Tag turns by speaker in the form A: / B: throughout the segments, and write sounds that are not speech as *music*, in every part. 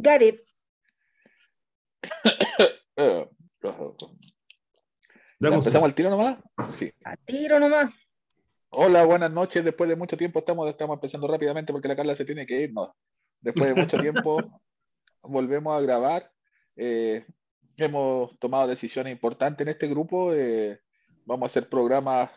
A: Gareth. *coughs*
B: ¿Empezamos al tiro nomás?
A: Sí. A tiro nomás.
B: Hola, buenas noches. Después de mucho tiempo estamos, estamos empezando rápidamente porque la Carla se tiene que ir. No. Después de mucho tiempo *laughs* volvemos a grabar. Eh, hemos tomado decisiones importantes en este grupo. Eh, vamos a hacer programas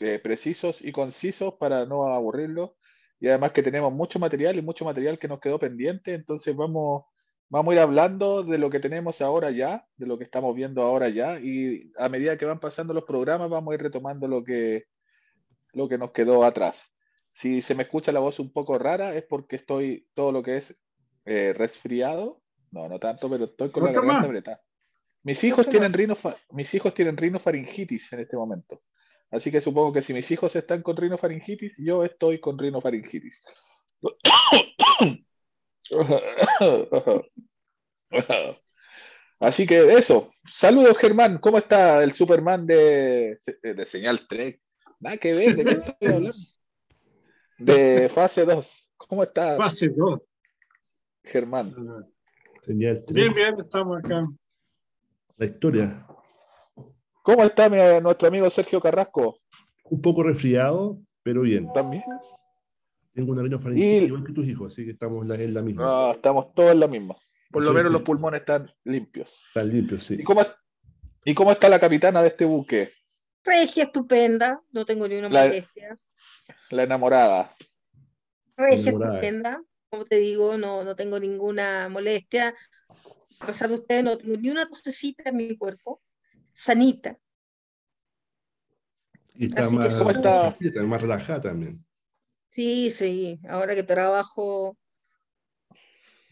B: eh, precisos y concisos para no aburrirlos. Y además que tenemos mucho material y mucho material que nos quedó pendiente. Entonces vamos, vamos a ir hablando de lo que tenemos ahora ya, de lo que estamos viendo ahora ya. Y a medida que van pasando los programas, vamos a ir retomando lo que, lo que nos quedó atrás. Si se me escucha la voz un poco rara es porque estoy todo lo que es eh, resfriado. No, no tanto, pero estoy con la garganta apretada. Mis hijos, tienen mis hijos tienen rinofaringitis en este momento. Así que supongo que si mis hijos están con rinofaringitis, yo estoy con rinofaringitis. Así que eso. Saludos, Germán. ¿Cómo está el Superman de, de Señal Trek? Nada que ver, ¿de qué estoy hablando? De fase 2. ¿Cómo está?
C: Fase 2.
B: Germán.
C: Señal Bien, bien, estamos acá.
D: La historia.
B: ¿Cómo está nuestro amigo Sergio Carrasco?
D: Un poco resfriado, pero bien.
B: También.
D: Tengo una faringitis igual que tus hijos, así que estamos en la, misma.
B: Ah, estamos todos en la misma. Por lo menos los pulmones están limpios.
D: Están limpios, sí.
B: ¿Y cómo, ¿Y cómo está la capitana de este buque?
A: Regia, estupenda, no tengo ni una molestia.
B: La enamorada.
A: Regia, estupenda, como te digo, no, no tengo ninguna molestia. A pesar de ustedes, no tengo ni una tosecita en mi cuerpo. Sanita.
D: Y está más, está más relajada también.
A: Sí, sí, ahora que trabajo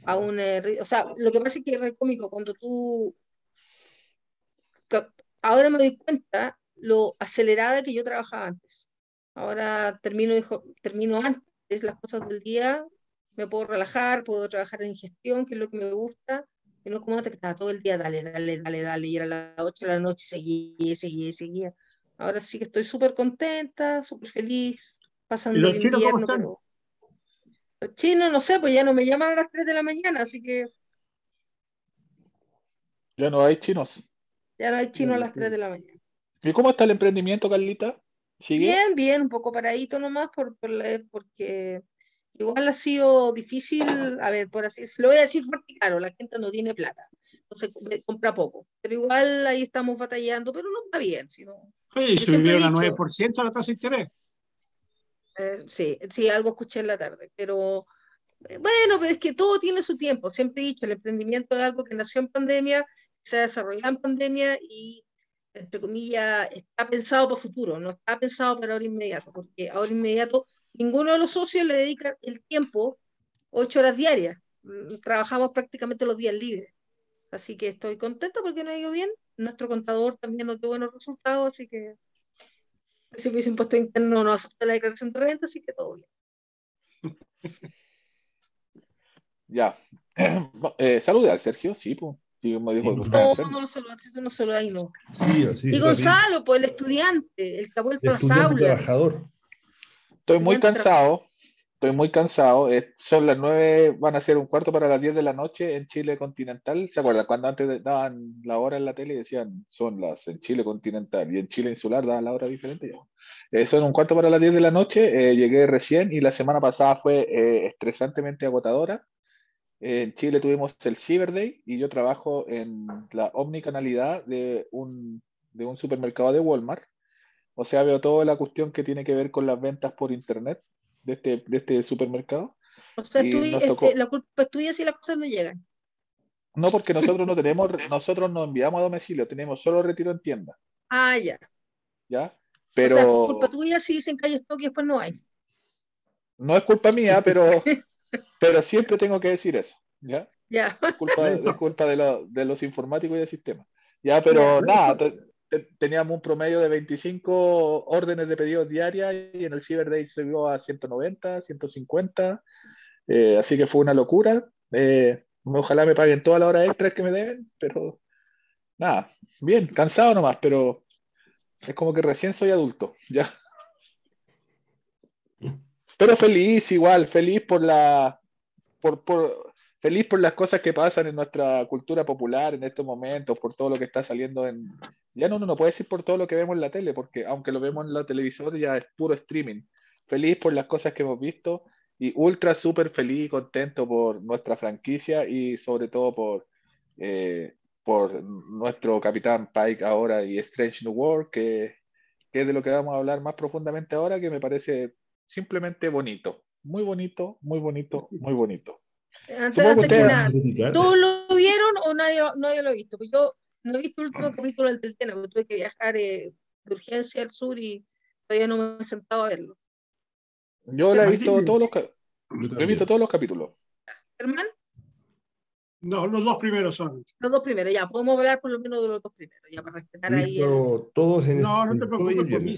A: a un... o sea, lo que pasa es que es cómico, cuando tú... Ahora me doy cuenta lo acelerada que yo trabajaba antes. Ahora termino, termino antes las cosas del día, me puedo relajar, puedo trabajar en gestión, que es lo que me gusta, y no como que estaba todo el día, dale, dale, dale, dale, y era las 8 de la noche, seguía, seguía, seguía. Ahora sí que estoy súper contenta, súper feliz, pasando el invierno. Los chinos, no sé, pues ya no me llaman a las 3 de la mañana, así que.
B: Ya no hay chinos.
A: Ya no hay chinos a las 3 de la mañana.
B: ¿Y cómo está el emprendimiento, Carlita?
A: Bien, bien, un poco paradito nomás, por, porque igual ha sido difícil, a ver, por así lo voy a decir fuerte claro, la gente no tiene plata, entonces compra poco, pero igual ahí estamos batallando, pero no está bien. Sino,
C: sí, subió a 9% la tasa de interés.
A: Eh, sí, sí, algo escuché en la tarde, pero eh, bueno, pero es que todo tiene su tiempo. Siempre he dicho, el emprendimiento es algo que nació en pandemia, se ha desarrollado en pandemia y, entre comillas, está pensado para futuro, no está pensado para ahora inmediato, porque ahora inmediato ninguno de los socios le dedica el tiempo, ocho horas diarias. Mm, trabajamos prácticamente los días libres. Así que estoy contenta porque no ha ido bien. Nuestro contador también nos dio buenos resultados, así que el servicio de impuesto interno no acepta la declaración de renta, así que todo bien. *laughs*
B: Ya. *clears throat* Eh, al Sergio, sí, pues. Sí, me dijo,
A: no, no lo saludaste, no solo ahí nunca. Sí, así, y Gonzalo, pues el estudiante, el que ha vuelto a las aulas.
D: trabajador.
B: Estoy muy cansado, estoy muy cansado. son las nueve, van a ser un cuarto para las diez de la noche en Chile continental. ¿Se acuerdan? Cuando antes daban la hora en la tele y decían son las en Chile continental y en Chile insular daban la hora diferente. Eh, son un cuarto para las diez de la noche. Eh, llegué recién y la semana pasada fue eh, estresantemente agotadora. En Chile tuvimos el Cyber Day y yo trabajo en la omnicanalidad de un, de un supermercado de Walmart o sea, veo toda la cuestión que tiene que ver con las ventas por internet de este, de este supermercado.
A: O sea, este, la culpa es tuya si las cosas no llegan.
B: No, porque nosotros no tenemos, nosotros no enviamos a domicilio, tenemos solo retiro en tienda.
A: Ah, ya.
B: ¿Ya? Pero. O sea,
A: es culpa tuya si dicen que hay stock y después no hay.
B: No es culpa mía, pero, *laughs* pero siempre tengo que decir eso. ¿Ya?
A: Ya.
B: Es culpa, de, de, los informáticos y del sistema. Ya, pero nada, teníamos un promedio de 25 órdenes de pedidos diarias y en el Cyber Day vio a 190, 150. Eh, así que fue una locura. Eh, ojalá me paguen todas las horas extras que me deben, pero nada, bien, cansado nomás, pero es como que recién soy adulto, ya. Pero feliz igual, feliz por la, por, por feliz por las cosas que pasan en nuestra cultura popular en estos momentos, por todo lo que está saliendo en... Ya no, uno no puede decir por todo lo que vemos en la tele, porque aunque lo vemos en la televisor ya es puro streaming. Feliz por las cosas que hemos visto y ultra súper feliz y contento por nuestra franquicia y sobre todo por, eh, por nuestro capitán Pike ahora y Strange New World, que, que es de lo que vamos a hablar más profundamente ahora, que me parece simplemente bonito. Muy bonito, muy bonito, muy bonito.
A: Antes, que nada, ¿todos lo vieron o nadie, nadie lo ha visto? Pues yo no he visto el último capítulo del Teltena, porque tuve que viajar eh, de urgencia al sur y todavía no me he sentado a verlo.
B: Yo he visto todos los, he visto todos los capítulos.
A: ¿Herman?
C: No, los dos primeros son.
A: Los dos primeros, ya, podemos hablar por lo menos de los dos primeros, ya para respetar ahí.
D: Todos en
C: no, no te preocupes por mí,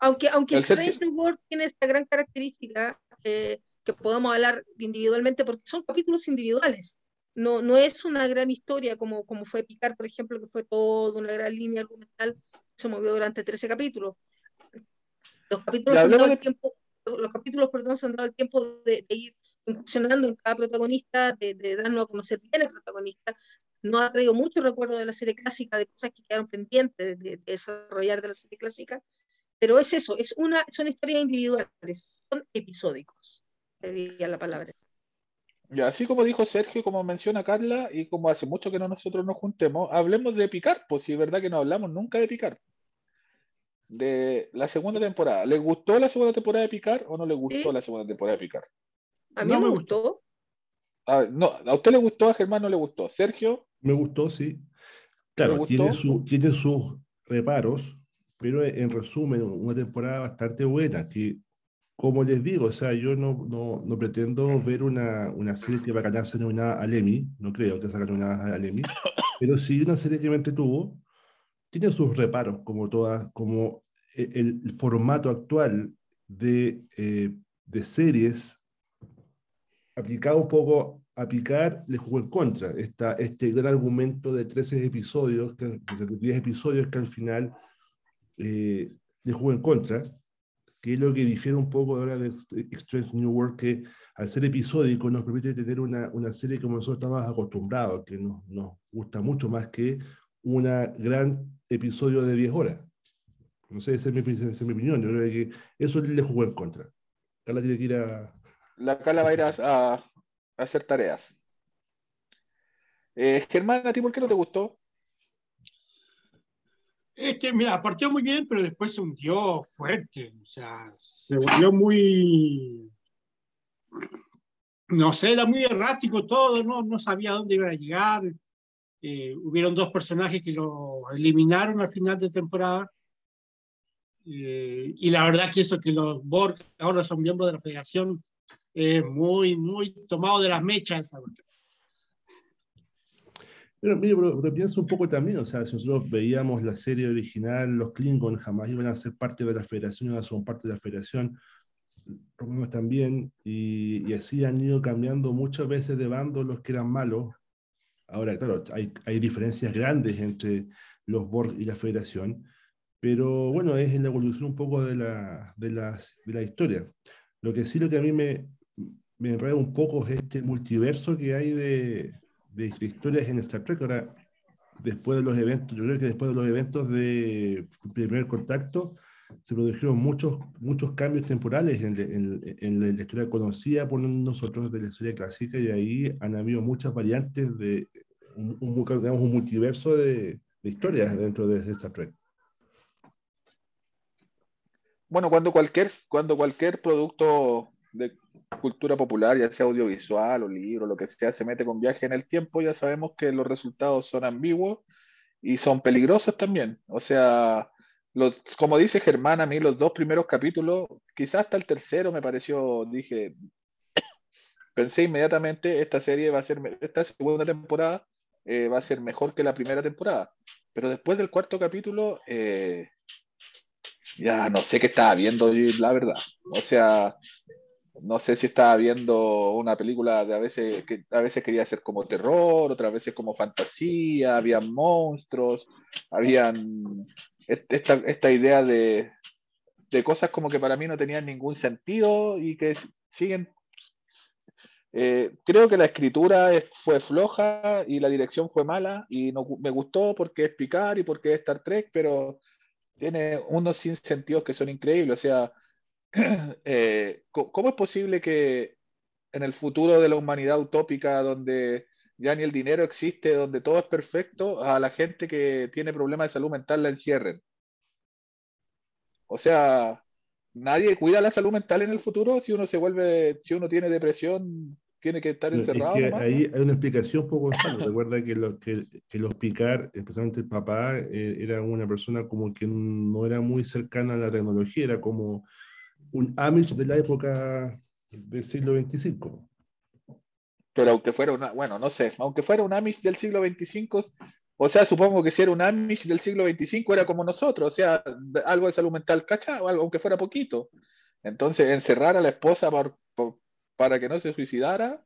A: Aunque, aunque Strange New World tiene esta gran característica eh, que podemos hablar individualmente porque son capítulos individuales. No, no es una gran historia como, como fue Picar, por ejemplo, que fue toda una gran línea argumental que se movió durante 13 capítulos. Los capítulos, han dado el tiempo, los capítulos perdón, se han dado el tiempo de, ir incursionando en cada protagonista, de, de, darnos a conocer bien el protagonista. No ha traído mucho recuerdo de la serie clásica, de cosas que quedaron pendientes de, desarrollar de la serie clásica, pero es eso, es una, son historias individuales, son episódicos diría la palabra.
B: Ya, así como dijo Sergio, como menciona Carla, y como hace mucho que no nosotros nos juntemos, hablemos de Picar, pues si es verdad que no hablamos nunca de Picar. De la segunda temporada. ¿Le gustó la segunda temporada de Picar o no le gustó la segunda temporada de Picar?
A: A mí me gustó.
B: A, no, ¿A usted le gustó? A Germán no le gustó. ¿Sergio?
D: Me gustó, sí. Claro, tiene, su, tiene sus reparos, pero en resumen, una temporada bastante buena, que como les digo, o sea, yo no, no, no pretendo ver una, una, serie que va a ganarse una al Emmy, no creo que se gane una al Emmy, pero sí una serie que me entretuvo, tiene sus reparos, como todas, como e, el, formato actual de, eh, de series aplicado un poco a picar, le jugó en contra. Esta, este gran argumento de 13 episodios, que, de 10 episodios que al final eh, le jugó en contra que es lo que difiere un poco ahora de Strange New World, que al ser episódico nos permite tener una, una serie como nosotros estamos acostumbrados, que nos, nos gusta mucho más que un gran episodio de 10 horas. No sé, esa es mi, mi opinión. Yo creo que eso le jugó en contra. Carla tiene que ir a.
B: La Carla va a ir a, hacer tareas. Eh, Germán, ¿a ti por qué no te gustó?
C: Es que, mira, partió muy bien, pero después se hundió fuerte. O sea, se volvió muy. No sé, era muy errático todo, no, no sabía dónde iba a llegar. Eh, hubieron dos personajes que lo eliminaron al final de temporada. Eh, y la verdad que eso que los Borg ahora son miembros de la federación es muy, muy tomado de las mechas.
D: Pero, mire, pero, pienso un poco también, o sea, si nosotros veíamos la serie original, los Klingons jamás iban a ser parte de la federación, iban a ser parte de la federación, Romanos también, y, y, así han ido cambiando muchas veces de bando los que eran malos. Ahora, claro, hay, hay diferencias grandes entre los Borg y la federación, pero bueno, es la evolución un poco de la, de la, de la historia. Lo que sí lo que a mí me, me enreda un poco es este multiverso que hay de, de, historias en Star Trek. Ahora, después de los eventos, yo creo que después de los eventos de primer contacto, se produjeron muchos, muchos cambios temporales en, la historia conocida por nosotros de la historia clásica y ahí han habido muchas variantes de un, un, un multiverso de, historias dentro de, de Star Trek.
B: Bueno, cuando cualquier, cuando cualquier producto de cultura popular, ya sea audiovisual o libro, lo que sea, se mete con viaje en el tiempo, ya sabemos que los resultados son ambiguos y son peligrosos también. O sea, los, como dice Germán, a mí los dos primeros capítulos, quizás hasta el tercero me pareció, dije, pensé inmediatamente, esta serie va a ser, esta segunda temporada eh, va a ser mejor que la primera temporada. Pero después del cuarto capítulo, eh, ya no sé qué estaba viendo, la verdad. O sea, no sé si estaba viendo una película de a veces que a veces quería ser como terror, otras veces como fantasía, había monstruos, habían esta, esta idea de, de, cosas como que para mí no tenían ningún sentido y que siguen Eh, creo que la escritura fue floja y la dirección fue mala y no, me gustó porque es Picard y porque es Star Trek, pero tiene unos sentidos que son increíbles. O sea, *clears throat* eh, ¿cómo es posible que en el futuro de la humanidad utópica, donde ya ni el dinero existe, donde todo es perfecto, a la gente que tiene problemas de salud mental la encierren? O sea, nadie cuida la salud mental en el futuro si uno se vuelve, si uno tiene depresión, tiene que estar encerrado.
D: ahí hay una explicación poco Gonzalo. Recuerda que, lo, que, que, los Picar, especialmente el papá, eh, era una persona como que no era muy cercana a la tecnología, era como un Amish de la época del siglo XXV.
B: Pero aunque fuera una, bueno, no sé, aunque fuera un Amish del siglo XXV, o sea, supongo que si era un Amish del siglo XXV era como nosotros, o sea, algo de salud mental, ¿cachado? Algo, aunque fuera poquito. Entonces, encerrar a la esposa para que no se suicidara,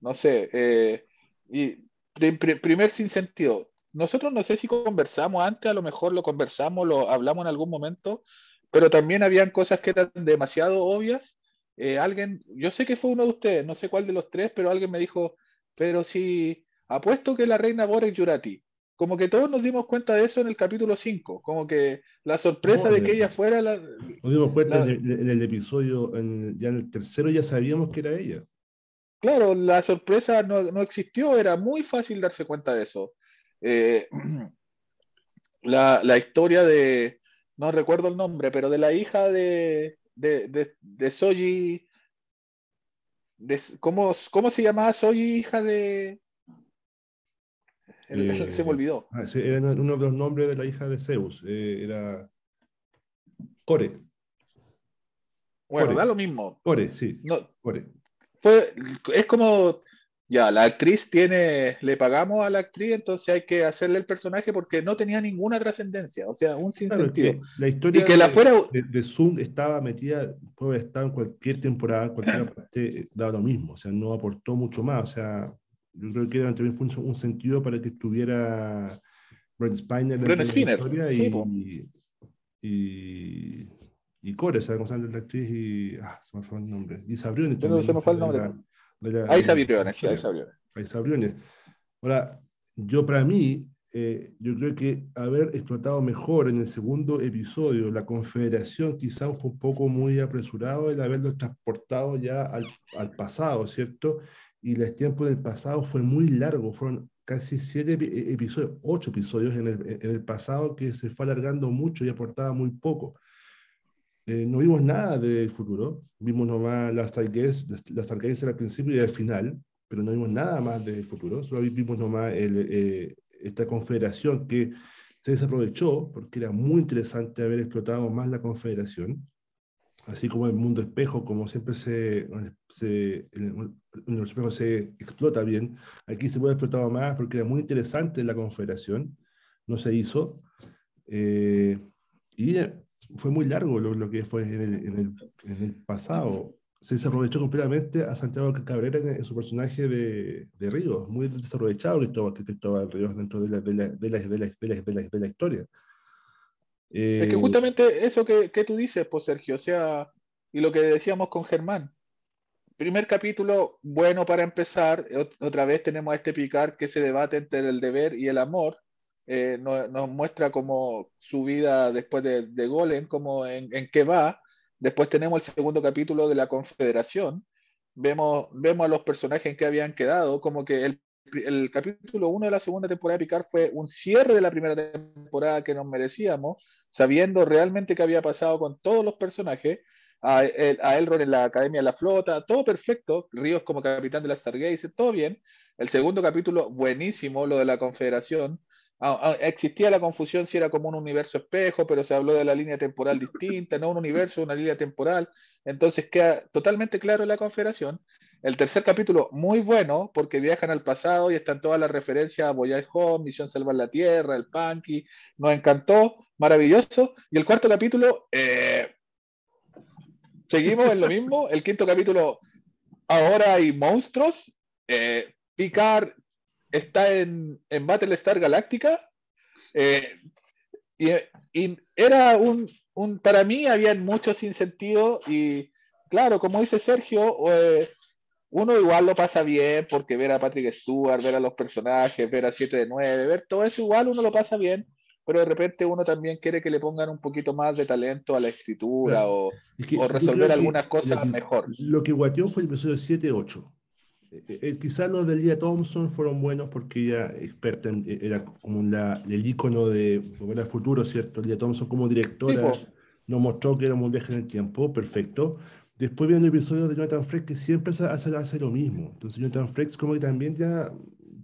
B: no sé. Eh, y primer sin sentido. Nosotros no sé si conversamos antes, a lo mejor lo conversamos, lo hablamos en algún momento, pero también habían cosas que eran demasiado obvias. Eh, alguien, yo sé que fue uno de ustedes, no sé cuál de los tres, pero alguien me dijo, pero si apuesto que la reina Bora es Yurati como que todos nos dimos cuenta de eso en el capítulo 5, como que la sorpresa de que ella fuera la...
D: Nos dimos cuenta en, el, episodio, ya en el tercero ya sabíamos que era ella.
B: Claro, la sorpresa no, existió, era muy fácil darse cuenta de eso. Eh, *clears throat* la, historia de, no recuerdo el nombre, pero de la hija de, de, de, Soji, ¿cómo, ¿cómo se llamaba Soji, hija de, se me olvidó.
D: Ah, era uno de los nombres de la hija de Zeus. Eh, era Core.
B: Bueno, da lo mismo.
D: Core, sí. Core.
B: Fue, es como, ya, la actriz tiene, le pagamos a la actriz, entonces hay que hacerle el personaje porque no tenía ninguna trascendencia, o sea, un sinsentido.
D: la historia que de, la fuera... de, Zoom estaba metida, puede estar en cualquier temporada, en cualquier *clears throat* parte, daba lo mismo, o sea, no aportó mucho más, o sea, yo creo que también fue un, sentido para que estuviera Brent Spiner
B: en la historia
D: y, y, y, Core, ¿sabes cómo se la actriz? Y, ah, se me fue el nombre. Y Sabriones.
B: No, se me fue el nombre. Ahí Sabriones, sí, Sabriones.
D: Ahí Sabriones. Ahora, yo para mí, eh, yo creo que haber explotado mejor en el segundo episodio la confederación quizás fue un poco muy apresurado el haberlo transportado ya al, al pasado, ¿cierto? y el tiempo del pasado fue muy largo, fueron casi siete e, episodios, ocho episodios en el, en el pasado que se fue alargando mucho y aportaba muy poco. Eh, no vimos nada del futuro, vimos nomás las Stargazer, las al principio y al final, pero no vimos nada más del futuro, solo vimos nomás el, eh, esta confederación que se desaprovechó porque era muy interesante haber explotado más la confederación así como el mundo espejo, como siempre se, se el, el espejo se explota bien, aquí se puede explotar más porque era muy interesante la confederación, no se hizo, eh, y fue muy largo lo, lo que fue en el, en, el, en el, pasado. Se desaprovechó completamente a Santiago Cabrera en, su personaje de, de, Ríos, muy desaprovechado Cristóbal, Cristóbal Ríos dentro de la, de la, de la, de la, de la, de la historia
B: es que eh, justamente eso que, tú dices, pues Sergio, o sea, y lo que decíamos con Germán. Primer capítulo, bueno para empezar, otra vez tenemos a este picar que se debate entre el deber y el amor. Eh, nos, muestra como su vida después de, de Golem, como en, en, qué va. Después tenemos el segundo capítulo de la Confederación. Vemos, vemos a los personajes que habían quedado, como que el el capítulo 1 de la segunda temporada de Picard fue un cierre de la primera temporada que nos merecíamos, sabiendo realmente qué había pasado con todos los personajes, a, a Elrond en la Academia de la Flota, todo perfecto, Ríos como capitán de la Stargaze, todo bien. El segundo capítulo, buenísimo, lo de la Confederación. Ah, ah, existía la confusión si era como un universo espejo, pero se habló de la línea temporal distinta, no un universo, una línea temporal. Entonces queda totalmente claro la Confederación. El tercer capítulo, muy bueno, porque viajan al pasado y están todas las referencias a Voyage Home, Misión Salvar la Tierra, el Punky. Nos encantó, maravilloso. Y el cuarto capítulo, eh, seguimos en lo mismo. El quinto capítulo, ahora hay monstruos. Eh, Picard está en, en Battlestar Galáctica. Eh, y, era un, un, para mí había mucho sin sentido y claro, como dice Sergio, uno igual lo pasa bien porque ver a Patrick Stewart, ver a los personajes, ver a 7 de 9, ver todo eso igual uno lo pasa bien, pero de repente uno también quiere que le pongan un poquito más de talento a la escritura o, resolver algunas cosas mejor.
D: Lo que guateó fue el episodio 7-8. Eh, eh, quizás los de Lia Thompson fueron buenos porque ella experta eh, era como la, el icono de al futuro, ¿cierto? Lia Thompson como directora nos mostró que era un viaje en el tiempo, perfecto. Después viendo episodios de Jonathan Frakes que siempre hace, hace, lo mismo. Entonces Jonathan Frakes como que también ya,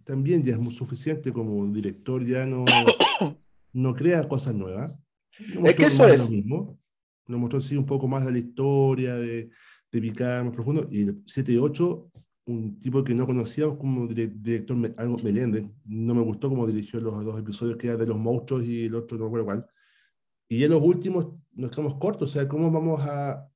D: también ya es muy suficiente como director, ya no, *coughs* no crea cosas nuevas.
B: es que eso es.
D: Lo mismo. Nos mostró así un poco más de la historia, de, de picar más profundo. Y el 7 y 8 un tipo que no conocíamos como director, algo Meléndez, no me gustó cómo dirigió los dos episodios que era de los monstruos y el otro no recuerdo cuál. Y en los últimos nos quedamos cortos, o sea, ¿cómo vamos a,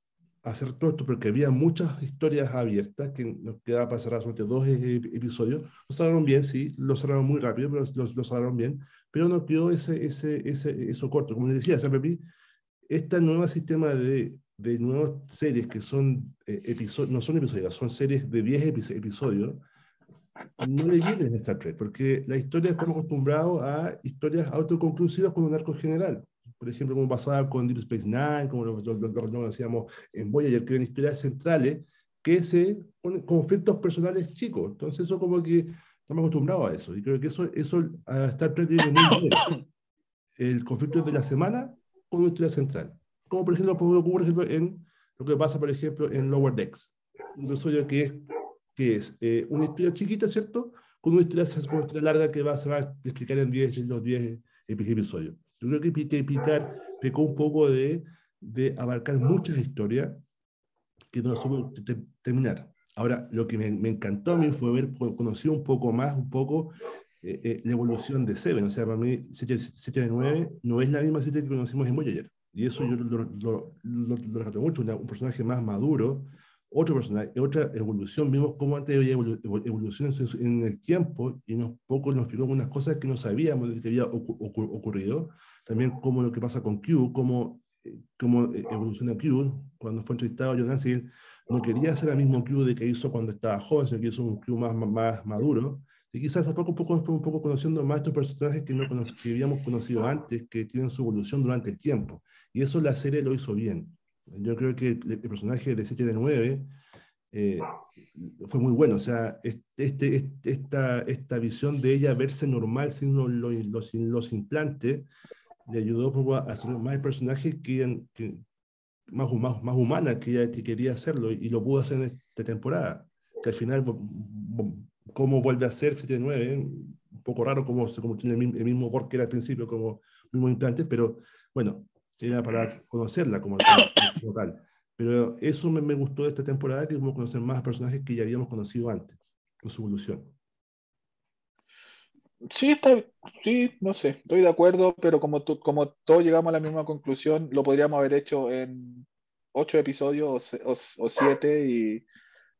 D: hacer todo esto? Porque había muchas historias abiertas que nos quedaba para cerrar solamente dos e, episodios. Lo cerraron bien, sí, lo cerraron muy rápido, pero lo, cerraron bien, pero nos quedó ese, ese, ese, eso corto. Como les decía, Pepi, este nuevo sistema de de nuevas series que son eh, episodios, no son episodios, son series de 10 episodios, no le vienen a Star Trek, porque la historia estamos acostumbrados a historias autoconclusivas con un arco general. Por ejemplo, como pasaba con Deep Space Nine, como lo, decíamos en Voyager, que eran historias centrales que se ponen conflictos personales chicos. Entonces, eso como que estamos acostumbrados a eso. Y creo que eso, eso a Star Trek viene muy bien. El conflicto de la semana con una historia central como por ejemplo ocurre en lo que pasa, por ejemplo, en Lower Decks. Un episodio que que es eh, una historia chiquita, ¿cierto? Con una historia, una historia larga que va, se va a explicar en, 10, en los 10 episodios. Yo creo que Picard pecó un poco de, de abarcar muchas historias que no supo terminar. Ahora, lo que me, me, encantó a mí fue ver, conocer un poco más, un poco eh, eh, la evolución de Seven. O sea, para mí, 7 de 9 no es la misma serie que conocimos en Voyager. Y eso yo lo, lo, lo, mucho, un personaje más maduro, otro personaje, otra evolución. Vimos cómo antes había evolución en el tiempo y unos pocos nos explicó algunas cosas que no sabíamos que había ocurrido. También como lo que pasa con Q, cómo, eh, cómo eh, evoluciona Q. Cuando fue entrevistado John Nancy, no quería hacer el mismo Q de que hizo cuando estaba joven, sino que hizo un Q más, más maduro. Y quizás a poco a poco un poco conociendo más estos personajes que, no que habíamos conocido antes, que tienen su evolución durante el tiempo. Y eso la serie lo hizo bien. Yo creo que el, personaje de 7 de 9 eh, fue muy bueno. O sea, este, esta, esta visión de ella verse normal sin los, los, implantes le ayudó a hacer más el personaje que, más, más, más humana que ella que quería hacerlo y lo pudo hacer en esta temporada. Que al final, cómo vuelve a ser 7 de 9, un poco raro como, como tiene el mismo, el mismo que era al principio, como mismo implantes, pero bueno, era para conocerla como, tal. *coughs* Pero eso me, me, gustó de esta temporada, que como conocer más personajes que ya habíamos conocido antes, con su evolución.
B: Sí, está, sí, no sé, estoy de acuerdo, pero como, como todos llegamos a la misma conclusión, lo podríamos haber hecho en ocho episodios o, o, siete y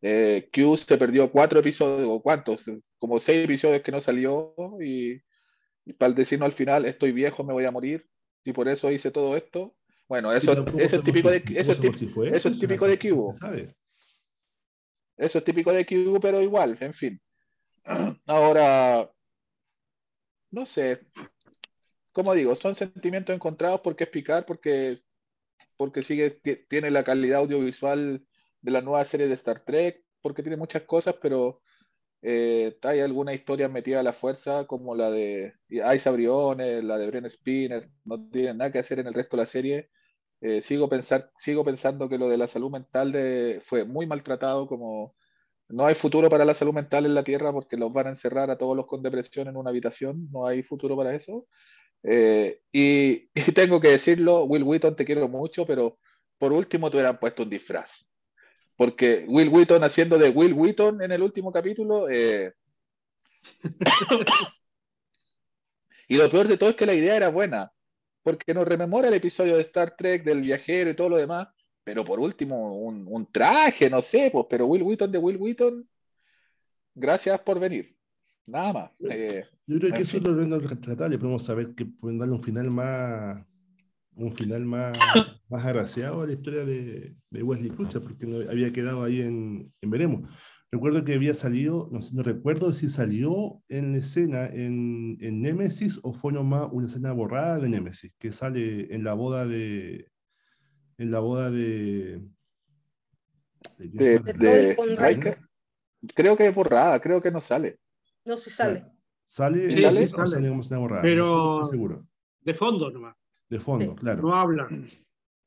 B: eh, Q se perdió cuatro episodios, o cuántos, como seis episodios que no salió y, y para decirnos al final, estoy viejo, me voy a morir, y por eso hice todo esto. Bueno, eso, eso es típico de eso es, típico, eso es típico de Cubo. Eso es típico de Cubo, pero igual, en fin. *clears throat* Ahora, no sé, como digo, son sentimientos encontrados porque es picar, porque, porque sigue, tiene la calidad audiovisual de la nueva serie de Star Trek, porque tiene muchas cosas, pero eh, hay alguna historia metida a la fuerza, como la de Isa Briones, la de Bren Spinner, no tienen nada que hacer en el resto de la serie. Eh, sigo, pensar, sigo pensando que lo de la salud mental de, fue muy maltratado, como no hay futuro para la salud mental en la Tierra porque los van a encerrar a todos los con depresión en una habitación, no hay futuro para eso. Eh, y, *laughs* y, tengo que decirlo, Will Wheaton, te quiero mucho, pero por último te hubieran puesto un disfraz porque Will Wheaton haciendo de Will Wheaton en el último capítulo. Eh, *coughs* y lo peor de todo es que la idea era buena, porque nos rememora el episodio de Star Trek del viajero y todo lo demás, pero por último, un, traje, no sé, pues, pero Will Wheaton de Will Wheaton, gracias por venir. Nada más. Eh,
D: Yo creo que eso es lo que podemos saber que pueden darle un final más un final más, más agraciado a la historia de, de Wesley Crusher, porque no, había quedado ahí en, en, veremos. Recuerdo que había salido, no, recuerdo si salió en escena en, en Nemesis o fue nomás una escena borrada de Nemesis, que sale en la boda de. En la boda de.
B: De, de, Creo que es borrada, creo que no sale.
A: No, si sale.
D: ¿Sale?
C: Sí,
D: ¿Sale?
C: sí, sale.
D: sale como escena borrada?
C: Pero-
D: No estoy seguro.
C: De fondo nomás.
D: De fondo, claro.
C: No habla.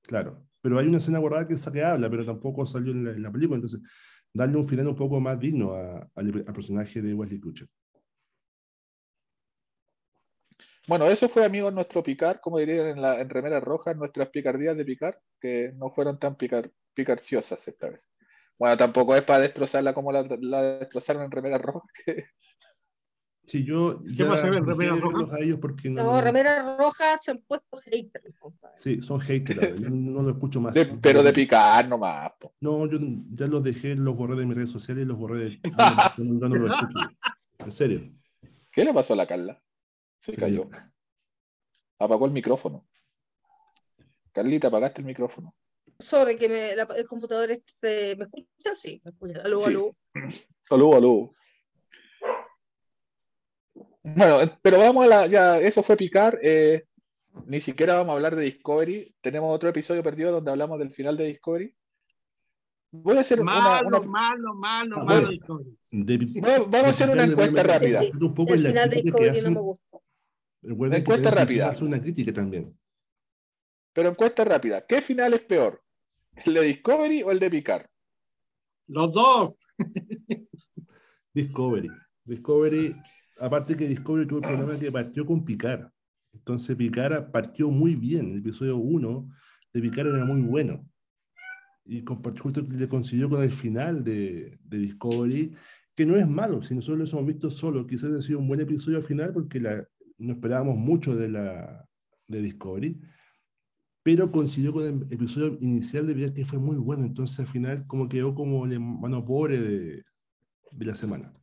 D: Claro. Pero hay una escena borrada que, que habla, pero tampoco salió en la, en la película. Entonces, darle un final un poco más digno a- al, al personaje de Wesley Crusher.
B: Bueno, eso fue, amigos, nuestro picar, como dirían en, la, en remeras rojas, nuestras picardías de picar, que no fueron tan picar, picarciosas esta vez. Bueno, tampoco es para destrozarla como la, la destrozaron en remeras rojas, *laughs* que
D: Sí, yo
C: ¿Qué
D: ya
C: pasa,
D: dejé
C: remera roja?
D: a ellos porque no.
A: No, remeras rojas se han puesto haters. compadre.
D: Sí, son haters. yo no lo escucho más.
B: de- pero de picar nomás. po.
D: No, yo ya los dejé, los borré de mis redes sociales y los borré de. *laughs* Yo no, no los escucho. En serio.
B: ¿Qué le pasó a la Carla? Se
D: Se
B: cayó.
D: cayó.
B: Apagó el micrófono. Carlita, apagaste el micrófono.
A: Sobre que me, la- el computador este, ¿me escucha? Sí, me escucha. Aló,
B: Sí.
A: aló.
B: Saludos, saludos. Bueno, pero vamos a la, ya, eso fue picar. eh, ni siquiera vamos a hablar de Discovery. Tenemos otro episodio perdido donde hablamos del final de Discovery. Voy a hacer una,
C: Malo,
B: una-
C: malo, malo,
D: Ah,
C: malo.
D: bueno.
C: Discovery.
D: De-
B: Vamos- a hacer una
D: de-
B: encuesta rápida.
D: de- un poco
A: El
D: en
A: final de Discovery no me gustó.
B: Encuesta rápida.
D: hace una crítica también.
B: pero encuesta rápida. ¿Qué final es peor? ¿El de Discovery o el de Picard?
C: Los dos.
D: Discovery. Discovery, aparte que Discovery tuvo el problema que partió con Picard. Entonces Picard partió muy bien. El episodio 1 de Picard era muy bueno. Y compa- justo le coincidió con el final de, de Discovery, que no es malo. Si nosotros lo hemos visto solo, quizás ha sido un buen episodio al final porque la, no esperábamos mucho de, la, de Discovery. Pero coincidió con el episodio inicial de Picard que fue muy bueno. Entonces al final como quedó como el mano pobre de, de la semana.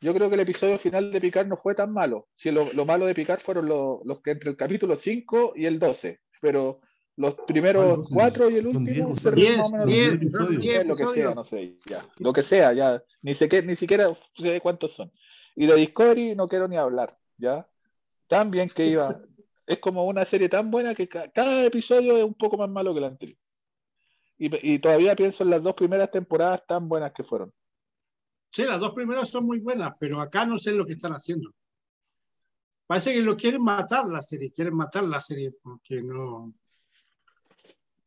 B: Yo creo que el episodio final de Picard no fue tan malo. Si lo, lo malo de Picard fueron lo- los que entre el capítulo 5 y el 12. Pero los primeros
D: ¿Cuál doce?
B: 4 y el
D: diez,
B: último
D: o
B: se
C: Diez,
B: más o menos
C: diez,
D: diez episodios.
C: diez
B: lo que sea, no sé, ya. Lo que sea, ya. Ni, sé ni siquiera sé cuántos son. Y de Discovery no quiero ni hablar, ¿ya? Tan bien que iba. Es como una serie tan buena que ca- cada episodio es un poco más malo que el anterior. Y, y todavía pienso en las dos primeras temporadas tan buenas que fueron.
C: Sí, las dos primeras son muy buenas, pero acá no sé lo que están haciendo. Parece que lo quieren matar la serie, quieren matar la serie porque no.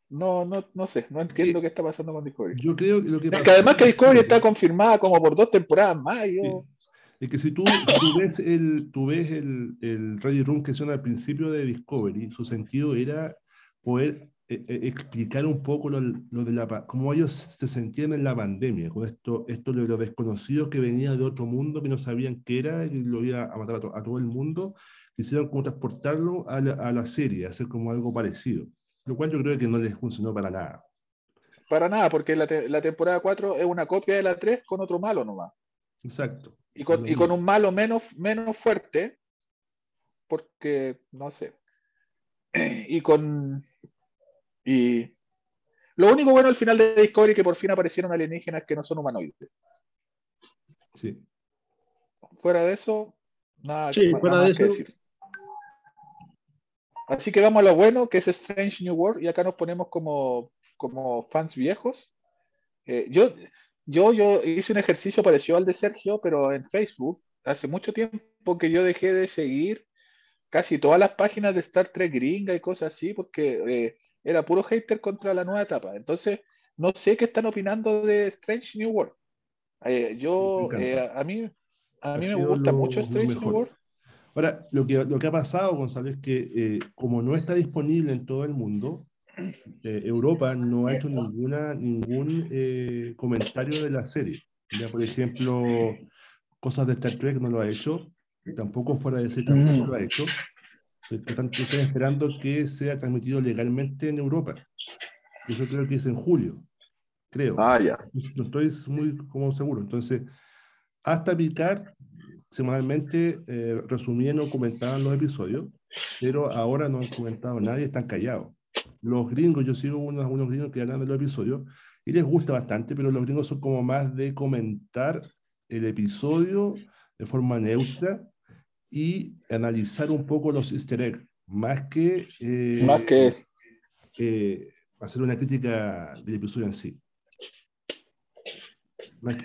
B: No, no, no sé, no entiendo qué está pasando con Discovery.
D: Yo creo que lo que
B: Es que además que Discovery está confirmada como por dos temporadas más. y yo-
D: Es que si tú, tú ves, el, tú ves el, el Ready Room que hicieron al principio de Discovery, su sentido era poder eh, explicar un poco lo, lo de la, cómo ellos se sentían en la pandemia, con esto, esto de lo desconocido que venía de otro mundo que no sabían qué era y lo iba a matar a, to- a todo el mundo, quisieron como transportarlo a la, a la serie, hacer como algo parecido, lo cual yo creo que no les funcionó para nada.
B: Para nada, porque la, te- la temporada 4 es una copia de la 3 con otro malo nomás.
D: Exacto.
B: Y con, y con un malo menos, menos fuerte, porque, no sé. *clears throat* Y con... Y lo único bueno al final de Discovery es que por fin aparecieron alienígenas que no son humanoides.
D: Sí.
B: Fuera de eso, nada,
C: Sí,
B: más-
C: fuera
B: nada
C: de
B: más que
C: eso.
B: decir. Así que vamos a lo bueno, que es Strange New World, y acá nos ponemos como, como fans viejos. Eh, yo, yo, yo hice un ejercicio parecido al de Sergio, pero en Facebook, hace mucho tiempo que yo dejé de seguir casi todas las páginas de Star Trek gringa y cosas así, porque eh, era puro hater contra la nueva etapa. Entonces, no sé qué están opinando de Strange New World. Eh, yo, eh, a mí, a mí me gusta
D: lo-
B: mucho Strange New. World.
D: Ahora, lo que, lo que ha pasado, Gonzalo, es que eh, como no está disponible en todo el mundo, eh, Europa no ha hecho ninguna, ningún eh, comentario de la serie. Ya, por ejemplo, cosas de Star Trek no lo ha hecho, tampoco fuera de serie tampoco lo ha hecho. Están, están esperando que sea transmitido legalmente en Europa. Eso creo que es en julio, creo.
B: Ah, ya.
D: No estoy muy como seguro. Entonces, hasta Picard, semanalmente eh, resumían o comentaban los episodios, pero ahora no han comentado nadie, están callados. Los gringos, yo sigo unos, unos gringos que hablan de los episodios y les gusta bastante, pero los gringos son como más de comentar el episodio de forma neutra y analizar un poco los easter eggs, más que,
B: eh, más que...
D: Eh, hacer una crítica del episodio en sí.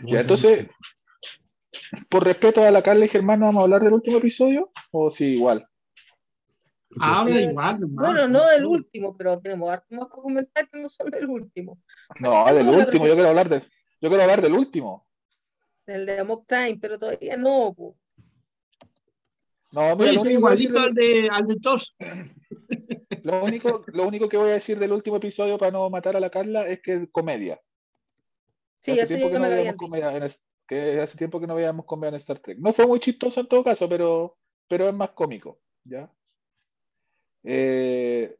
B: Ya, entonces, por respeto a la Carla y Germán, ¿no vamos a hablar del último episodio? ¿O sí, igual?
C: Habla igual.
A: Bueno, no del último, pero tenemos harto más para comentar que no son del último.
B: No, del último, yo quiero hablar de, yo quiero hablar del último.
A: Del de Amok Time, pero todavía no.
C: No, mira, lo igualito al de, al de Tos. *laughs*
B: Lo único, lo único que voy a decir del último episodio para no matar a la Carla es que es comedia.
A: Sí, hace tiempo que no veíamos
B: comedia en, que hace tiempo que no veíamos comedia en Star Trek. No fue muy chistoso en todo caso, pero, pero es más cómico, ¿ya? Eh,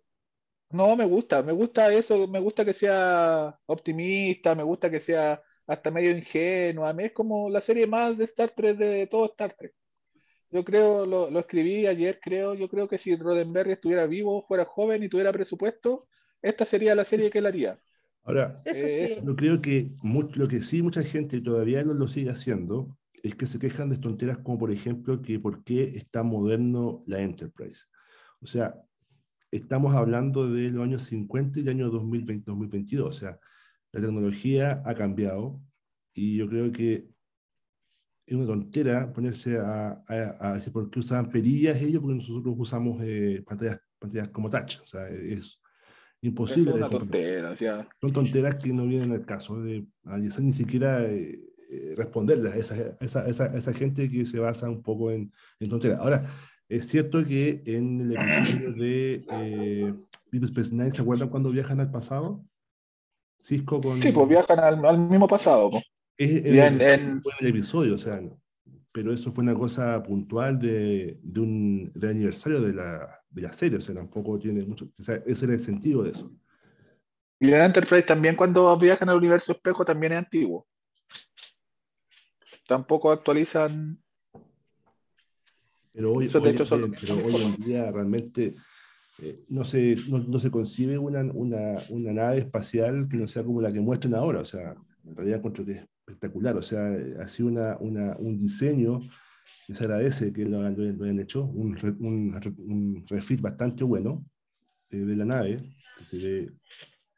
B: no, me gusta, me gusta eso, me gusta que sea optimista, me gusta que sea hasta medio ingenuo. A mí es como la serie más de Star Trek de todo Star Trek. Yo creo, lo, lo escribí ayer, creo, yo creo que si Roddenberry estuviera vivo, fuera joven y tuviera presupuesto, esta sería la serie que él haría.
D: Ahora, eh, yo creo que lo que sí mucha gente todavía no lo sigue haciendo es que se quejan de tonteras como, por ejemplo, que por qué está moderno la Enterprise. O sea, estamos hablando de los años 50 y el año 2020, 2022. O sea, la tecnología ha cambiado y yo creo que es una tontera ponerse a, decir por qué usaban perillas ellos, porque nosotros usamos eh, pantallas, pantallas como touch. O sea, es imposible.
B: Es una tontera,
D: Son tonteras que no vienen al caso de ni siquiera eh, eh, responderle a esa, esa, esa, esa, gente que se basa un poco en, en tonteras. Ahora, es cierto que en el episodio de eh, Deep Space Nine, ¿se acuerdan cuando viajan al pasado?
B: Cisco con... Sí, pues viajan al, mismo pasado.
D: Es, en, el episodio, o sea, pero eso fue una cosa puntual de, de un de aniversario de la, de la serie, o sea, tampoco tiene mucho, o sea, ese era el sentido de eso.
B: Y en Enterprise también cuando viajan al universo espejo también es antiguo. Tampoco actualizan
D: pero hoy, hoy, en día realmente eh, no, se, no, se concibe una, una, una, nave espacial que no sea como la que muestran ahora. O sea, en realidad encuentro que es espectacular. O sea, ha sido una, un diseño que se agradece que lo, hayan hecho, un, un, refit bastante bueno eh, de la nave, se ve,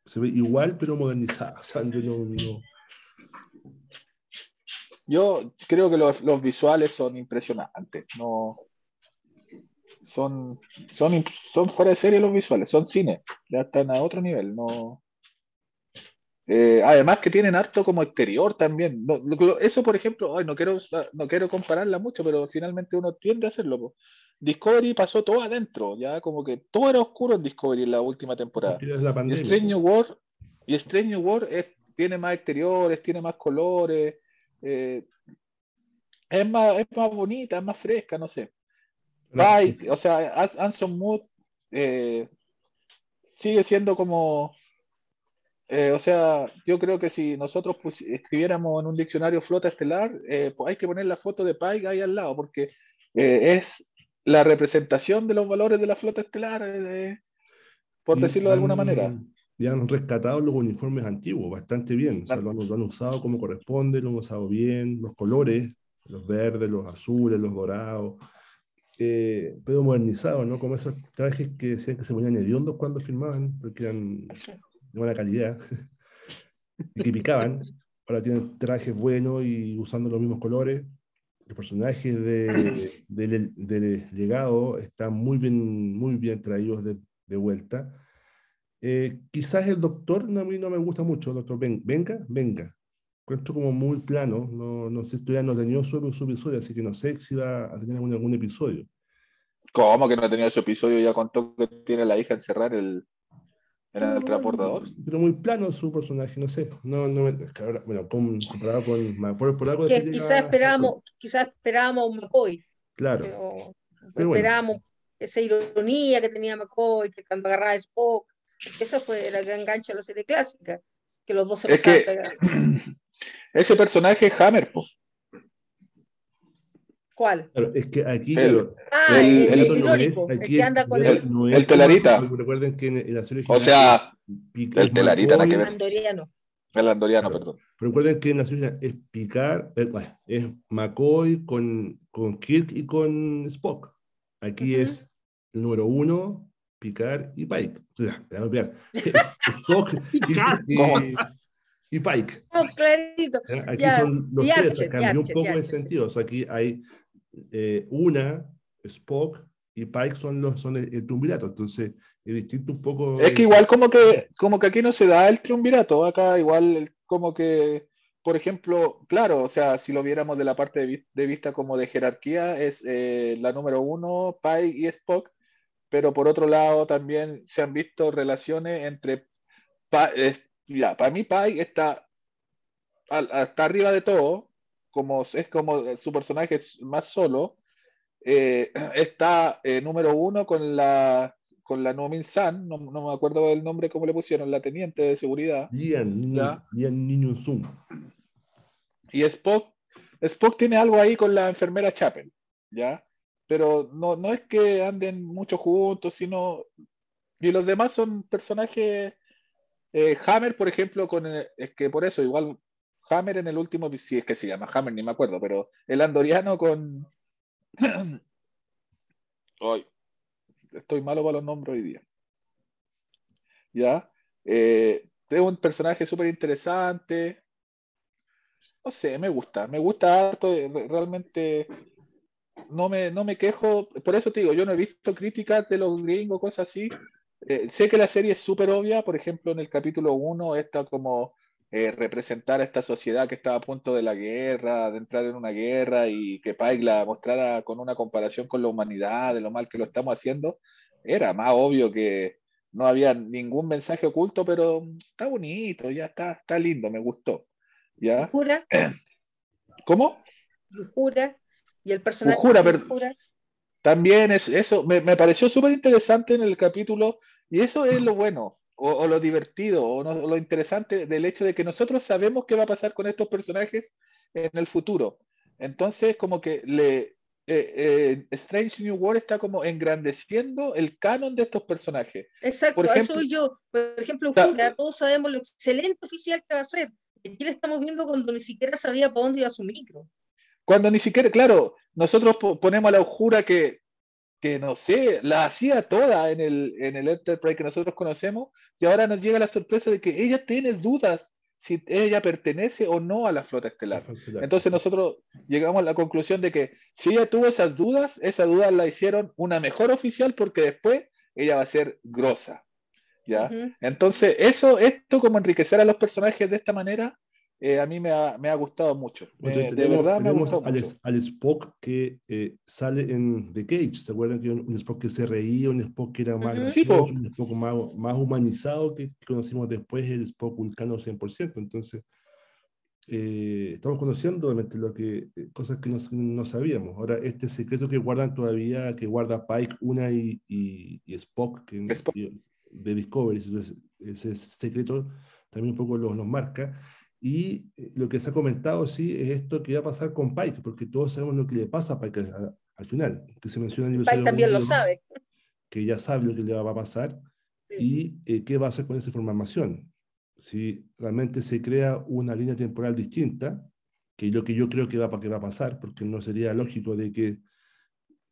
D: se ve igual pero modernizada. *laughs* O sea, yo
B: yo creo que los, los, visuales son impresionantes. No, son, son, son fuera de serie los visuales, son cine, ya están a otro nivel. No, eh, además que tienen harto como exterior también. eso, por ejemplo, no, quiero, no quiero compararla mucho, pero finalmente uno tiende a hacerlo. Discovery pasó todo adentro, ya como que todo era oscuro en Discovery en la última temporada. y Strange War, y Strange War tiene más exteriores, tiene más colores, eh, es, más, es más bonita, es más fresca, no sé o sea, Anson Mood eh, sigue siendo como. Eh, o sea, yo creo que si nosotros escribiéramos en un diccionario flota estelar, eh, pues hay que poner la foto de Pike ahí al lado, porque es la representación de los valores de la flota estelar, por decirlo de alguna manera.
D: Ya han rescatado los uniformes antiguos bastante bien, o sea, lo, han, usado como corresponde, lo han usado bien, los colores, los verdes, los azules, los dorados eh, pero modernizado, ¿no? Como esos trajes que decían que se ponían hediondos cuando filmaban, porque eran buena calidad y que picaban. Ahora tienen trajes buenos y usando los mismos colores. Los personajes de, del legado están muy bien, muy bien traídos de, de vuelta. Eh, quizás el doctor a mí no me gusta mucho, doctor Venga, venga. Encuentro como muy plano, no, no sé, todavía no tenido su, su episodio, así que no sé si va a tener algún, algún episodio.
B: ¿Cómo que no ha tenido su episodio? Ya contó que tiene la hija encerrar el, en el transportador.
D: Pero muy plano su personaje, no sé. No, no, bueno, comparado con. Por, por algo
A: que quizás esperábamos, quizás esperábamos un McCoy.
D: Claro.
A: Pero, esperábamos esa ironía que tenía McCoy, que cuando agarraba a Spock. Eso fue el gran gancho de la serie clásica. Que los dos se
B: es que, *clears throat* Ese personaje es Hammer, po.
A: ¿Cuál?
D: es que aquí.
A: El, ah, el, el, que anda con
B: el, el telarita.
D: Recuerden que en la serie
B: O sea, el telarita,
A: que ver. Mandoriano.
B: El andoriano, perdón.
D: Recuerden que en la ciencia es Picard, eh, es McCoy con, con Kirk y con Spock. Aquí es el número uno, Picard y Pike. O sea, te voy a *laughs* Spock y, Pike.
A: Oh, clarito.
D: Aquí son los tres, cambió un poco el sentido. O sea, aquí hay eh, una, Spock y Pike son, los, son el, el triunvirato. Entonces, es distinto un poco.
B: Es que igual como que, como que aquí no se da el triunvirato. Acá igual como que, por ejemplo, claro, o sea, si lo viéramos de la parte de, vista como de jerarquía, es eh, la número uno, Pike y Spock. Pero por otro lado también se han visto relaciones entre... ya, para mí Pike está, está arriba de todo, como es como su personaje es más solo, eh, *clears throat* está eh, número uno con la con la Nomin San, no, no, me acuerdo el nombre cómo le pusieron, la teniente de seguridad.
D: Lian, Lian Zoom.
B: Y Spock, Spock tiene algo ahí con la enfermera Chapel, ¿ya? Pero no, no es que anden mucho juntos, sino... Y los demás son personajes... Eh, Hammer, por ejemplo, con es que por eso, igual Hammer en el último, si es que se llama Hammer, ni me acuerdo, pero el andoriano con... *clears throat* Hoy, estoy malo para los nombres hoy día. ¿Ya? Eh, es un personaje súper interesante. No sé, me gusta, me gusta harto, eh, realmente no me, no me quejo, por eso te digo, yo no he visto críticas de los gringos, cosas así. Eh, sé que la serie es súper obvia, por ejemplo, en el capítulo 1 está como eh, representar a esta sociedad que estaba a punto de la guerra, de entrar en una guerra y que Pike la mostrara con una comparación con la humanidad, de lo mal que lo estamos haciendo, era más obvio que no había ningún mensaje oculto, pero está bonito, ya está, está lindo, me gustó. ¿Ya?
A: ¿Jura? *clears throat*
B: ¿Cómo?
A: ¿Jura? ¿Y el personaje?
B: Jura, pero también es eso, me, me pareció súper interesante en el capítulo y eso es lo bueno o, lo divertido o, lo interesante del hecho de que nosotros sabemos qué va a pasar con estos personajes en el futuro. Entonces, como que le eh, eh, Strange New World está como engrandeciendo el canon de estos personajes.
A: Exacto, Por ejemplo, eso yo. Por ejemplo, Jura, todos sabemos lo excelente oficial que va a ser. Aquí le estamos viendo cuando ni siquiera sabía para dónde iba su micro.
B: Cuando ni siquiera, claro, nosotros ponemos a la Jura que que no sé, la hacía toda en el, en el Enterprise que nosotros conocemos, y ahora nos llega la sorpresa de que ella tiene dudas si ella pertenece o no a la flota estelar. Entonces nosotros llegamos a la conclusión de que si ella tuvo esas dudas, esas dudas la hicieron una mejor oficial porque después ella va a ser grosa. ¿ya? Entonces, eso, esto como enriquecer a los personajes de esta manera, eh, a mí me ha, me ha, gustado mucho. de verdad me ha gustado
D: al,
B: mucho.
D: Al Spock que eh, sale en The Cage, ¿se acuerdan que un, Spock que se reía, un Spock que era más gracioso, un Spock más, más humanizado que, conocimos después, el Spock vulcano 100%? Entonces, eh, estamos conociendo realmente lo que, cosas que no, no, sabíamos. Ahora, este secreto que guardan todavía, que guarda Pike, Una y, y, Spock, que, de Discovery, ese secreto también un poco los, nos marca. Y eh, lo que se ha comentado, sí, es esto que va a pasar con Pike, porque todos sabemos lo que le pasa a Pike al, final, que se menciona
A: en Pike también lo sabe.
D: Que ya sabe lo que le va a pasar y eh, qué va a hacer con esa información. Si realmente se crea una línea temporal distinta, que es lo que yo creo que va, que va a pasar, porque no sería lógico de que,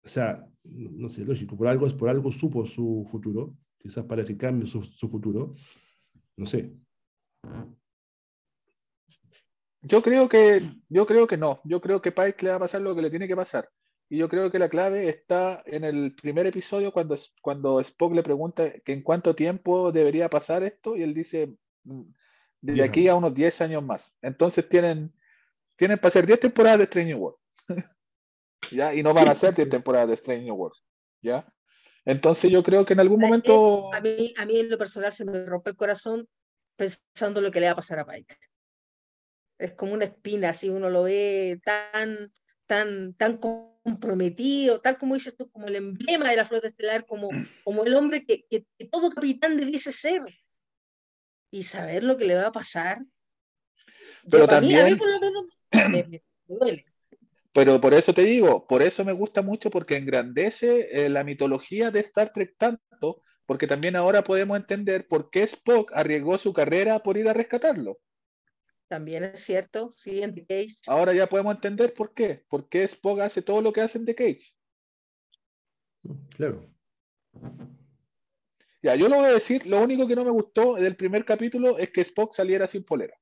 D: o sea, no sé, lógico, por algo, por algo supo su futuro, quizás para que cambie su, su futuro, no sé.
B: Yo creo que, yo creo que no. Yo creo que Pike le va a pasar lo que le tiene que pasar. Y yo creo que la clave está en el primer episodio cuando, cuando Spock le pregunta que en cuánto tiempo debería pasar esto y él dice mm, de aquí a unos 10 años más. Entonces tienen, tienen para hacer 10 temporadas de Strange World. *laughs* ¿Ya? Y no van a ser 10 temporadas de Strange World. ¿Ya? Entonces yo creo que en algún momento...
A: A mí, a mí en lo personal se me rompe el corazón pensando lo que le va a pasar a Pike es como una espina, si uno lo ve tan, tan, tan comprometido, tal como dices tú, como el emblema de la flota estelar, como, *clears throat* como el hombre que, que, todo capitán debiese ser. Y saber lo que le va a pasar.
B: Pero también... mí, por lo menos me, duele. Pero por eso te digo, por eso me gusta mucho, porque engrandece eh, la mitología de Star Trek tanto, porque también ahora podemos entender por qué Spock arriesgó su carrera por ir a rescatarlo.
A: También es cierto, sí, en The Cage.
B: Ahora ya podemos entender por qué. Porque Spock hace todo lo que hace en The Cage.
D: Claro.
B: Ya, yo lo voy a decir, lo único que no me gustó del primer capítulo es que Spock saliera sin polera.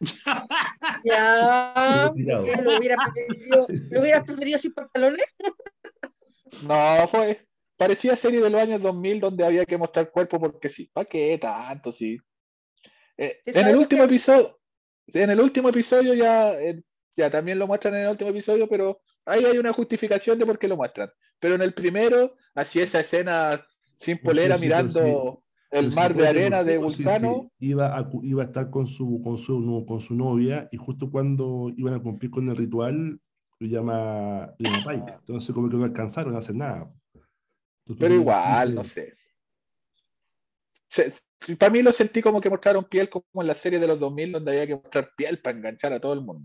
B: *laughs*
A: ya, ¿lo hubiera, preferido, ¿lo hubiera preferido sin pantalones? *laughs*
B: no, fue, parecía serie de los años 2000 donde había que mostrar cuerpo porque sí. ¿Para qué tanto? Sí. Eh, en el último episodio, en el último episodio ya, eh, ya también lo muestran en el último episodio, pero ahí hay una justificación de por qué lo muestran. Pero en el primero, así esa escena sin polera mirando el mar de arena de Vulcano.
D: Iba, a, iba a estar con su, con, su, con su novia y justo cuando iban a cumplir con el ritual, lo llama, Pike. Entonces como que no alcanzaron a hacer nada.
B: Pero igual, no sé. Para mí lo sentí como que mostraron piel como en la serie de los 2000 donde había que mostrar piel para enganchar a todo el mundo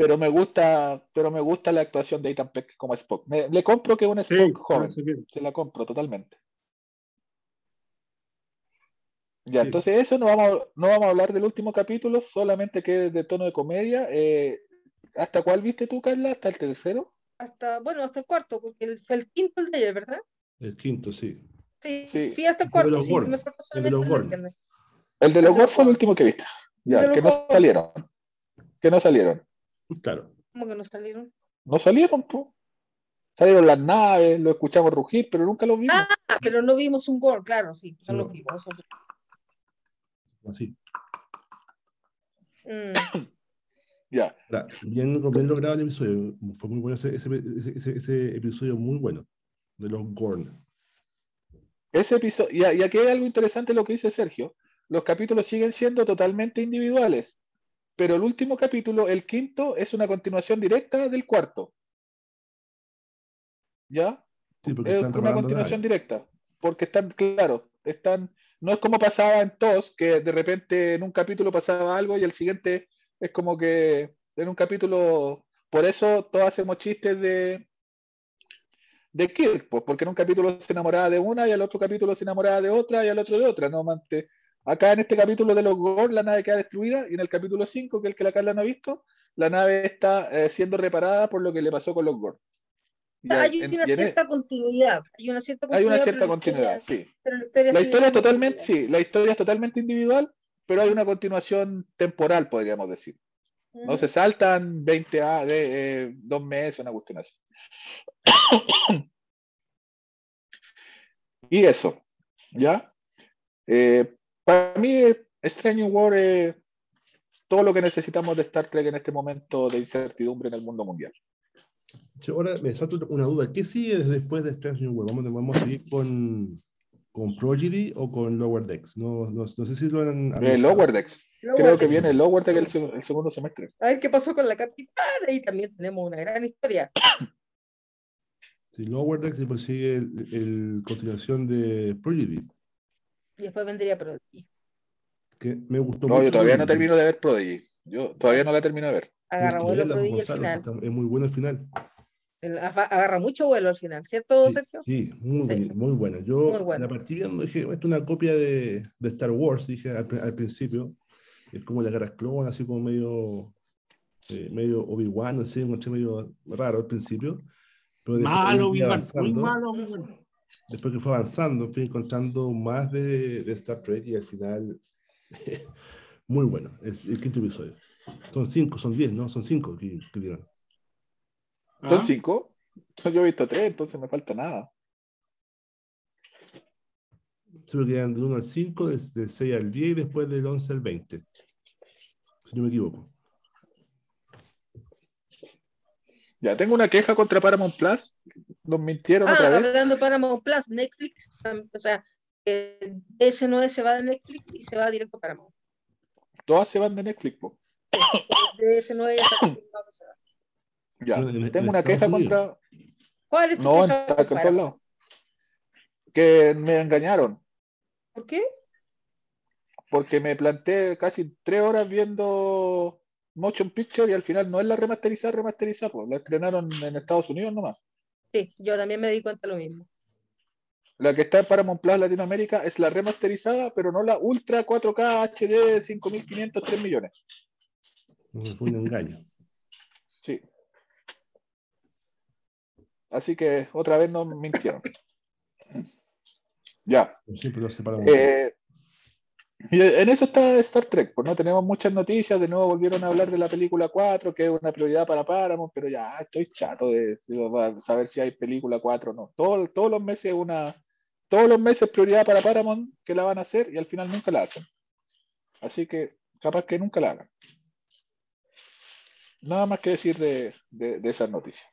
B: pero me gusta, pero me gusta la actuación de Ethan Peck como Spock. le compro que es un Spock joven, se la compro totalmente. Ya, entonces eso no vamos, no vamos a hablar del último capítulo, solamente que es de tono de comedia. Eh, ¿Hasta cuál viste tú, Carla? ¿Hasta el tercero?
A: Hasta, bueno, hasta el cuarto, porque fue el quinto el de ayer, ¿verdad?
D: El quinto,
A: sí. Sí, sí. fui hasta el cuarto, sí, me faltó
B: solamente el de los El de los fue el último que viste. Ya, que no salieron. Que no salieron.
D: Claro.
A: ¿Cómo que no salieron?
B: No salieron, pues. Salieron las naves, lo escuchamos rugir, pero nunca lo vimos.
A: Ah, pero no vimos un gol, claro, sí, no, lo vimos.
D: Así.
A: Mm. *coughs*
B: ya.
D: Bien, bien, logrado el episodio. Fue muy bueno ese, ese, ese, episodio, muy bueno, de los Gorn.
B: Ese episodio, y, y aquí hay algo interesante lo que dice Sergio. Los capítulos siguen siendo totalmente individuales pero el último capítulo, el quinto, es una continuación directa del cuarto. ¿Ya?
D: Sí, porque
B: es una continuación directa. Porque están, claro, están, no es como pasaba en TOS, que de repente en un capítulo pasaba algo y el siguiente es como que en un capítulo, por eso todos hacemos chistes de, de Kirk, pues, porque en un capítulo se enamoraba de una y al otro capítulo se enamoraba de otra y al otro de otra, ¿no? Acá en este capítulo de los Gorn la nave queda destruida y en el capítulo 5, que es el que la Carla no ha visto, la nave está eh, siendo reparada por lo que le pasó con los Gorn.
A: hay una cierta continuidad. Hay una cierta
B: continuidad, hay una cierta continuidad sí. la historia, es totalmente, sí, la historia es totalmente individual, pero hay una continuación temporal, podríamos decir. No se saltan 20 a, de, eh, dos meses, una cuestión así. y eso, ¿ya? Eh, para mí, Strange World es todo lo que necesitamos de Star Trek en este momento de incertidumbre en el mundo mundial.
D: Ahora me salto una duda. ¿Qué sigue después de Strange New World? ¿Vamos, vamos a seguir con, con Prodigy o con Lower Decks? No, no, no sé si lo han.
B: Eh, Lower Decks. Creo que viene Lower Decks el, el, segundo semestre.
A: A ver qué pasó con la capitana y también tenemos una gran historia. *coughs*
D: Sí, Lower Decks y pues sigue el, el continuación de Prodigy.
A: Y después vendría Prodigy.
D: Que me gustó
B: no, yo todavía no termino de ver Prodigy. Yo todavía no la termino de ver.
A: Agarra vuelo Prodigy al final.
D: Es muy bueno al final.
A: Agarra mucho vuelo al final, ¿cierto, Sergio?
D: Sí, muy, muy buena. Yo muy bueno. la partida dije, esto es una copia de, de Star Wars, dije al, al, principio. Es como la Garas Clone, así como medio, eh, medio Obi-Wan, así, un medio raro al principio.
C: Pero malo, Obi-Wan, muy malo,
D: Obi-Wan después que fue avanzando, fui encontrando más de, de Star Trek y al final, *laughs* muy bueno, es el quinto episodio. Son cinco, son diez, ¿no? Son cinco que, que vieron.
B: ¿Son ¿Ah? cinco? Son, yo he visto tres, entonces me falta nada.
D: Solo quedan del 1 al 5, del 6 al 10 y después del 11 al 20. Si no me equivoco.
B: Ya, tengo una queja contra Paramount Plus. Nos mintieron
A: ah,
B: otra vez.
A: hablando de Paramount Plus, Netflix, o sea, eh, ese no se va de Netflix y se va directo a Paramount.
B: Todas se van de Netflix, po.
A: De ese no ya
B: Ya, tengo una queja contra.
A: ¿Cuál es tu
B: no,
A: queja?
B: No, en todos lados. Que me engañaron.
A: ¿Por qué?
B: Porque me planté casi tres horas viendo motion picture y al final no es la remasterizada, remasterizada, pues la estrenaron en Estados Unidos nomás.
A: Sí, yo también me di cuenta lo mismo.
B: La que está en Paramount Plus Latinoamérica es la remasterizada, pero no la Ultra 4K HD 5500 3 millones.
D: Fue un engaño.
B: Sí. Así que otra vez nos mintieron. *laughs* ya. Eh, en eso está Star Trek, pues no tenemos muchas noticias, de nuevo volvieron a hablar de la película 4, que es una prioridad para Paramount, pero ya estoy chato de saber si hay película 4 o no. todos los meses una, todos los meses prioridad para Paramount que la van a hacer y al final nunca la hacen. Así que capaz que nunca la hagan. Nada más que decir de, de, esas noticias.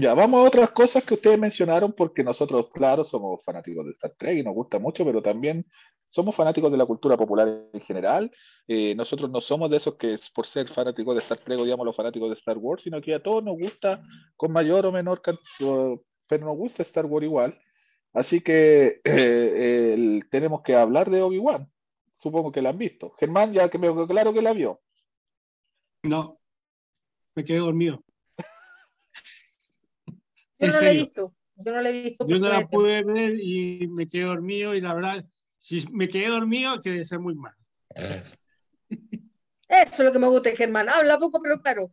B: Ya, vamos a otras cosas que ustedes mencionaron, porque nosotros, claro, somos fanáticos de Star Trek y nos gusta mucho, pero también somos fanáticos de la cultura popular en general. Eh, nosotros no somos de esos que por ser fanáticos de Star Trek odiamos a los fanáticos de Star Wars, sino que a todos nos gusta con mayor o menor cantidad pero nos gusta Star Wars igual. Así que eh, tenemos que hablar de Obi-Wan. Supongo que la han visto. Germán, ya que me quedó claro que la vio.
C: No, me quedé dormido.
A: Yo no la he visto. Yo no la he visto.
C: Yo no la pude ver y me quedé dormido y la verdad, si me quedé dormido, que debe ser muy mal.
A: Eso es lo que me gusta, Germán. Habla poco, pero claro.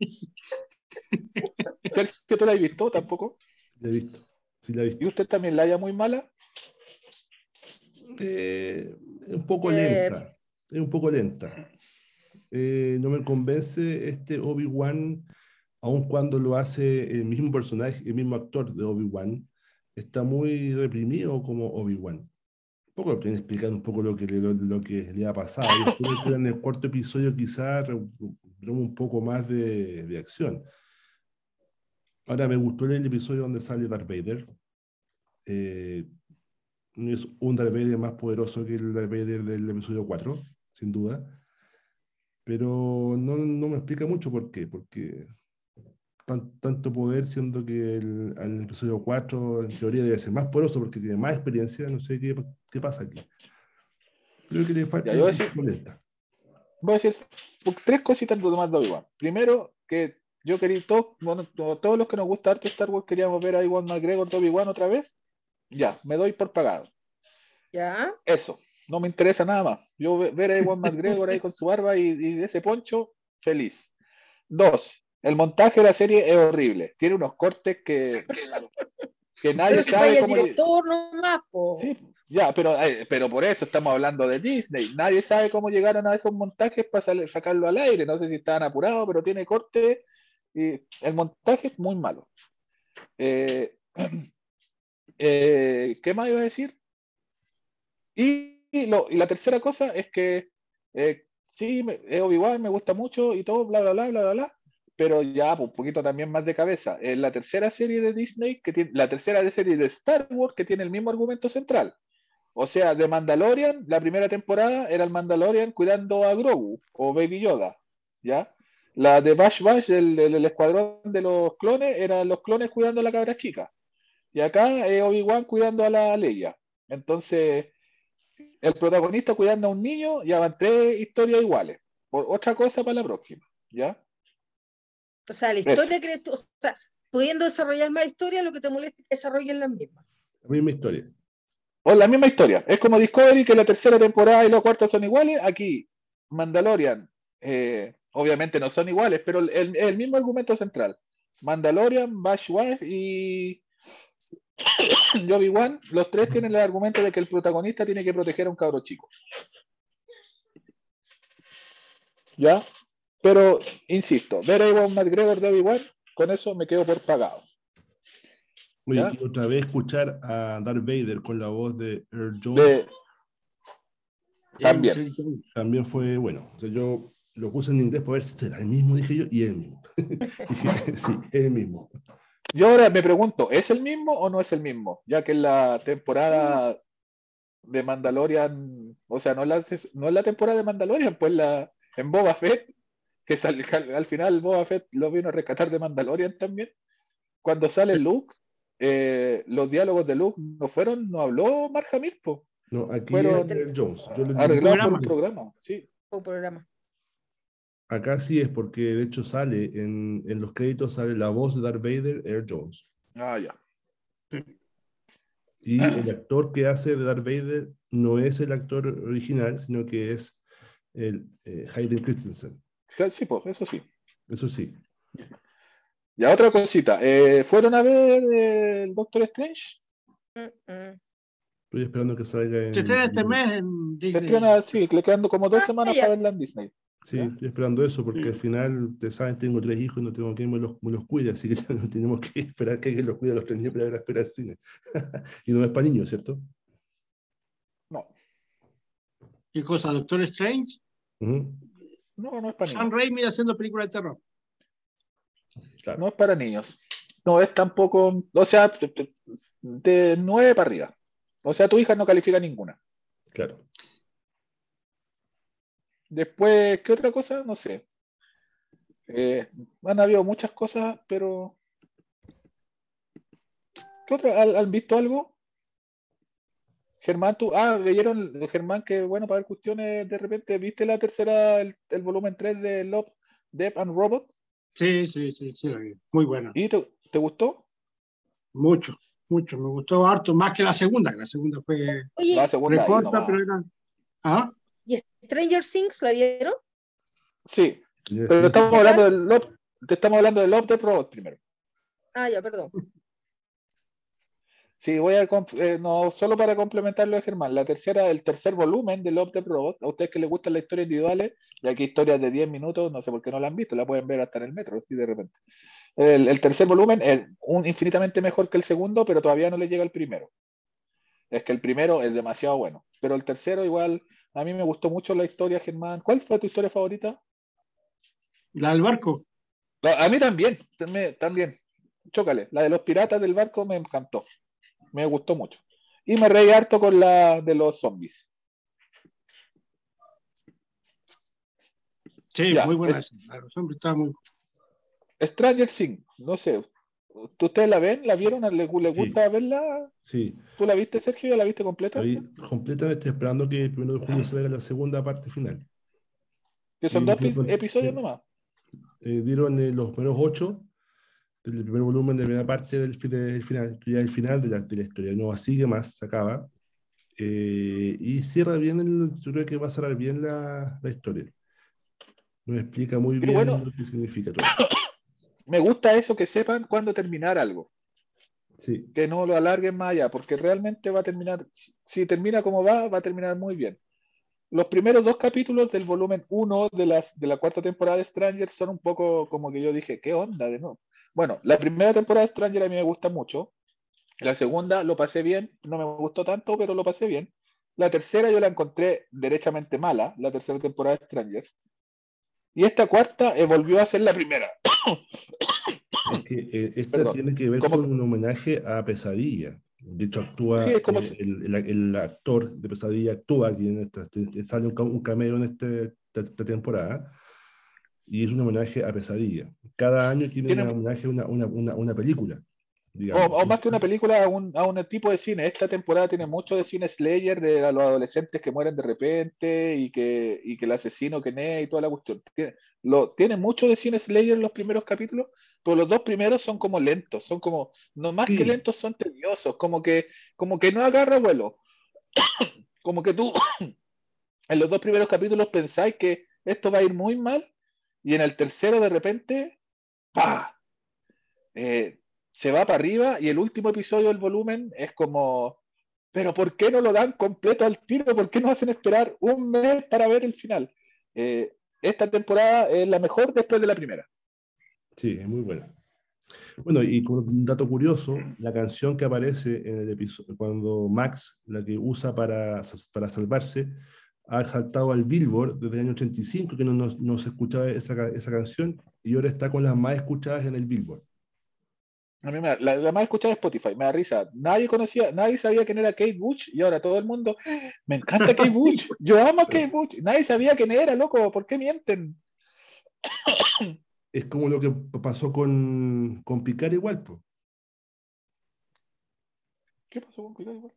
B: ¿Que tú la has visto tampoco?
D: La he visto.
B: ¿Y usted también la haya muy mala?
D: Eh, un poco lenta. Es un poco lenta. Eh, no me convence este Obi-Wan, aun cuando lo hace el mismo personaje, el mismo actor de Obi-Wan, está muy reprimido como Obi-Wan. Un poco explicando un poco lo que le, lo, que le ha pasado. En el cuarto episodio quizás un poco más de, de acción. Ahora, me gustó el episodio donde sale Darth Vader. Eh, es un Darth Vader más poderoso que el Darth Vader del episodio 4, sin duda. Pero no, no me explica mucho por qué. Porque tanto poder, siendo que el, el, episodio 4 en teoría debe ser más poderoso porque tiene más experiencia. No sé qué, qué pasa aquí. Creo que le falta.
B: Ya, voy, a decir, voy a decir tres cositas más de igual. Primero, que yo quería, todos, bueno, todos los que nos gusta arte Star Wars queríamos ver a Iwan McGregor, Toby Wan otra vez. Ya, me doy por pagado.
A: ¿Ya?
B: Eso, no me interesa nada más. Yo ver a Iwan *laughs* McGregor ahí con su barba y, ese poncho, feliz. Dos, el montaje de la serie es horrible. Tiene unos cortes que, que nadie sabe cómo. Sí, ya, pero, eh, pero por eso estamos hablando de Disney. Nadie sabe cómo llegaron a esos montajes para sacarlo al aire. No sé si estaban apurados, pero tiene cortes y el montaje es muy malo. Eh, *clears throat* eh, ¿Qué más iba a decir? Y, la tercera cosa es que eh, sí, Obi-Wan me gusta mucho y todo, bla, bla, bla, bla, bla, pero ya pues, un poquito también más de cabeza. Es la tercera serie de Disney, que tiene, la tercera serie de Star Wars que tiene el mismo argumento central. O sea, de Mandalorian, la primera temporada era el Mandalorian cuidando a Grogu o Baby Yoda, ¿ya? La de Bash Bash, del, escuadrón de los clones, eran los clones cuidando a la cabra chica. Y acá es Obi-Wan cuidando a la Leia. Entonces, el protagonista cuidando a un niño, ya van tres historias iguales. Por otra cosa para la próxima, ¿ya?
A: O sea, la historia que tú, o sea, pudiendo desarrollar más historia, lo que te molesta es que desarrollen la misma.
D: La misma historia.
B: O la misma historia. Es como Discovery, que la tercera temporada y la cuarta son iguales. Aquí, Mandalorian, eh, Obviamente no son iguales, pero el, el mismo argumento central. Mandalorian, Bash Wife y *coughs* Joby One, los tres tienen el argumento de que el protagonista tiene que proteger a un cabro chico. ¿Ya? Pero, insisto, ver a Iwan McGregor de Obi-Wan, con eso me quedo por pagado.
D: y otra vez escuchar a Darth Vader con la voz de Earl Jones.
B: También.
D: También fue bueno. O sea, yo lo puse en inglés para ver si será el mismo, dije yo, y el mismo. *laughs* *laughs* sí, es el mismo.
B: Yo ahora me pregunto, ¿es el mismo o no es el mismo? Ya que en la temporada de Mandalorian, o sea, no es la, no es la temporada de Mandalorian, pues la en Boba Fett, que al final Boba Fett lo vino a rescatar de Mandalorian también. Cuando sale Luke, eh, los diálogos de Luke no fueron, no habló Mark Hamill,
D: No, aquí fueron Jones.
B: Arreglados por un programa, sí.
A: Un programa.
D: Acá sí es porque de hecho sale en, en, los créditos sale la voz de Darth Vader, Air Jones.
B: Ah, ya.
D: Y el actor que hace de Darth Vader no es el actor original, sino que es el eh, Hayden Christensen.
B: Sí, pues, eso sí.
D: Eso sí.
B: Ya otra cosita. Eh, ¿Fueron a ver el Doctor Strange?
D: Estoy esperando que salga en.
C: Se estrena este mes en Disney.
B: sí, le quedando como dos ah, semanas para verla en Disney.
D: Sí, estoy esperando eso porque al final, te saben, tengo tres hijos y no tengo quien me los, me los cuide, así que *laughs* tenemos que esperar que alguien los cuide a los tres niños para ver a esperar el cine. *laughs* y no es para niños, ¿cierto?
B: No.
C: ¿Qué cosa? ¿Doctor Strange?
B: No, no es para niños.
C: Sam Raimi haciendo películas de terror.
B: No es para niños. No es tampoco, o sea, de nueve para arriba. O sea, tu hija no califica ninguna.
D: Claro.
B: Después, ¿qué otra cosa? No sé. Eh, han habido muchas cosas, pero. ¿Qué otra? ¿Han, visto algo? Germán, tú. Ah, leyeron, Germán, que bueno, para ver cuestiones, de repente, ¿viste la tercera, el, volumen 3 de Love, Death and Robot?
C: Sí, sí, sí, sí, muy buena.
B: ¿Y te, gustó?
C: Mucho, mucho. Me gustó harto, más que la segunda, que la segunda fue.
A: Oye,
B: la segunda
C: pero era. ¿Ah?
A: ¿Y Stranger Things la vieron?
B: Sí, pero estamos hablando del Love, estamos hablando del Love Death Robot primero.
A: Ah, ya, perdón.
B: Sí, voy a eh, no solo para complementar lo de Germán, la tercera, el tercer volumen de Love the Robot, a ustedes que les gustan las historias individuales, y aquí historias de 10 minutos, no sé por qué no la han visto, la pueden ver hasta en el metro, así de repente. El, tercer volumen es un, infinitamente mejor que el segundo, pero todavía no le llega el primero. Es que el primero es demasiado bueno, pero el tercero igual, a mí me gustó mucho la historia, Germán. ¿Cuál fue tu historia favorita?
C: La del barco.
B: a mí también, también. Chócale, la de los piratas del barco me encantó. Me gustó mucho. Y me reí harto con la de los zombies.
C: Sí, muy buena. los zombies muy...
B: Stranger Things, no sé. ¿Ustedes la ven? ¿La vieron? ¿Le, gusta verla?
D: Sí.
B: ¿Tú la viste, Sergio? ¿Ya la viste completa?
D: Estoy completamente esperando que el primero de julio salga la segunda parte final.
B: Que son dos episodios nomás.
D: Eh, dieron eh, los primeros ocho el primer volumen de la primera parte del, final, ya el final de la, de la, historia, no sigue más, se acaba. Eh, y cierra bien, el, yo creo que va a cerrar bien la, la historia. Nos explica muy bien lo que significa todo. *coughs*
B: Me gusta eso, que sepan cuándo terminar algo.
D: Sí.
B: Que no lo alarguen más allá, porque realmente va a terminar, si termina como va, va a terminar muy bien. Los primeros dos capítulos del volumen 1 de, las, de la cuarta temporada de Stranger son un poco como que yo dije, ¿qué onda de nuevo? Bueno, la primera temporada de Stranger a mí me gusta mucho. La segunda lo pasé bien, no me gustó tanto, pero lo pasé bien. La tercera yo la encontré derechamente mala, la tercera temporada de Stranger. Y esta cuarta eh, volvió a ser la primera.
D: Eh, esta tiene que ver con un homenaje a Pesadilla. De hecho, actúa eh, el, actor de Pesadilla actúa aquí en esta, sale un, cameo en este, esta temporada y es un homenaje a Pesadilla. Cada año tiene, un homenaje a una, una, una, película.
B: O, más que una película, a un, a un, tipo de cine. Esta temporada tiene mucho de cine Slayer, de los adolescentes que mueren de repente y que, y que el asesino que ne y toda la cuestión. Tiene, lo, tiene mucho de cine Slayer los primeros capítulos, pero los dos primeros son como lentos, son como, no más que lentos, son tediosos, como que, como que no agarra vuelo. *coughs* como que tú *coughs* en los dos primeros capítulos pensáis que esto va a ir muy mal y en el tercero de repente, ¡pa! Eh, se va para arriba y el último episodio del volumen es como, pero ¿por qué no lo dan completo al tiro? ¿Por qué no hacen esperar un mes para ver el final? Eh, esta temporada es la mejor después de la primera.
D: Sí, es muy buena. Bueno, y con un dato curioso, la canción que aparece en el episodio, cuando Max, la que usa para, para salvarse, ha saltado al Billboard desde el año 85, que no, no, se escuchaba esa, esa, canción, y ahora está con las más escuchadas en el Billboard.
B: A mí me, la, más escuchada es Spotify, me da risa. Nadie conocía, nadie sabía quién era Kate Bush, y ahora todo el mundo, me encanta Kate Bush, yo amo a *laughs* Kate Bush. Nadie sabía quién era, loco, ¿por qué mienten?
D: Es como lo que pasó con, con Picar igual, pues.
B: ¿Qué pasó con Picar igual?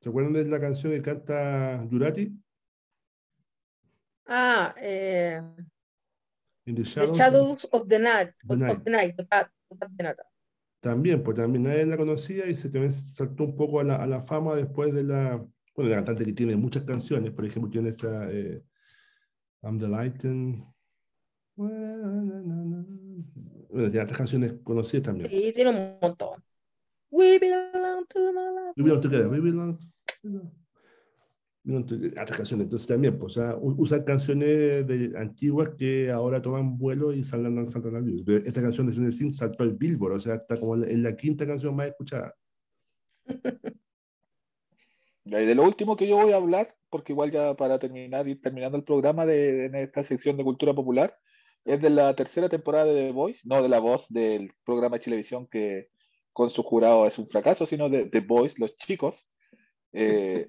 D: ¿Se acuerdan de la canción que canta Jurati?
A: Ah, eh, the, shadows the, Shadows of the Night. Of, the night, the path, the night.
D: También, pues también nadie la conocía y se también saltó un poco a la, a la fama después de la, bueno, la cantante que tiene muchas canciones, por ejemplo, tiene esta eh, I'm the Lighten. Bueno, tiene otras canciones conocidas también.
A: Sí, tiene un montón. We belong to the light.
D: We belong together. We belong. Otras canciones, entonces también, pues, o sea, usar canciones de, antiguas que ahora toman vuelo y salen lanzando la luz. Esta canción de Stranger Things saltó al Billboard, o sea, está como en la quinta canción más escuchada.
B: Y de lo último que yo voy a hablar, porque igual ya para terminar y terminando el programa de, en esta sección de cultura popular, es de la tercera temporada de The Voice, no de la voz del programa de televisión que con su jurado es un fracaso, sino de The Voice, los chicos. Eh,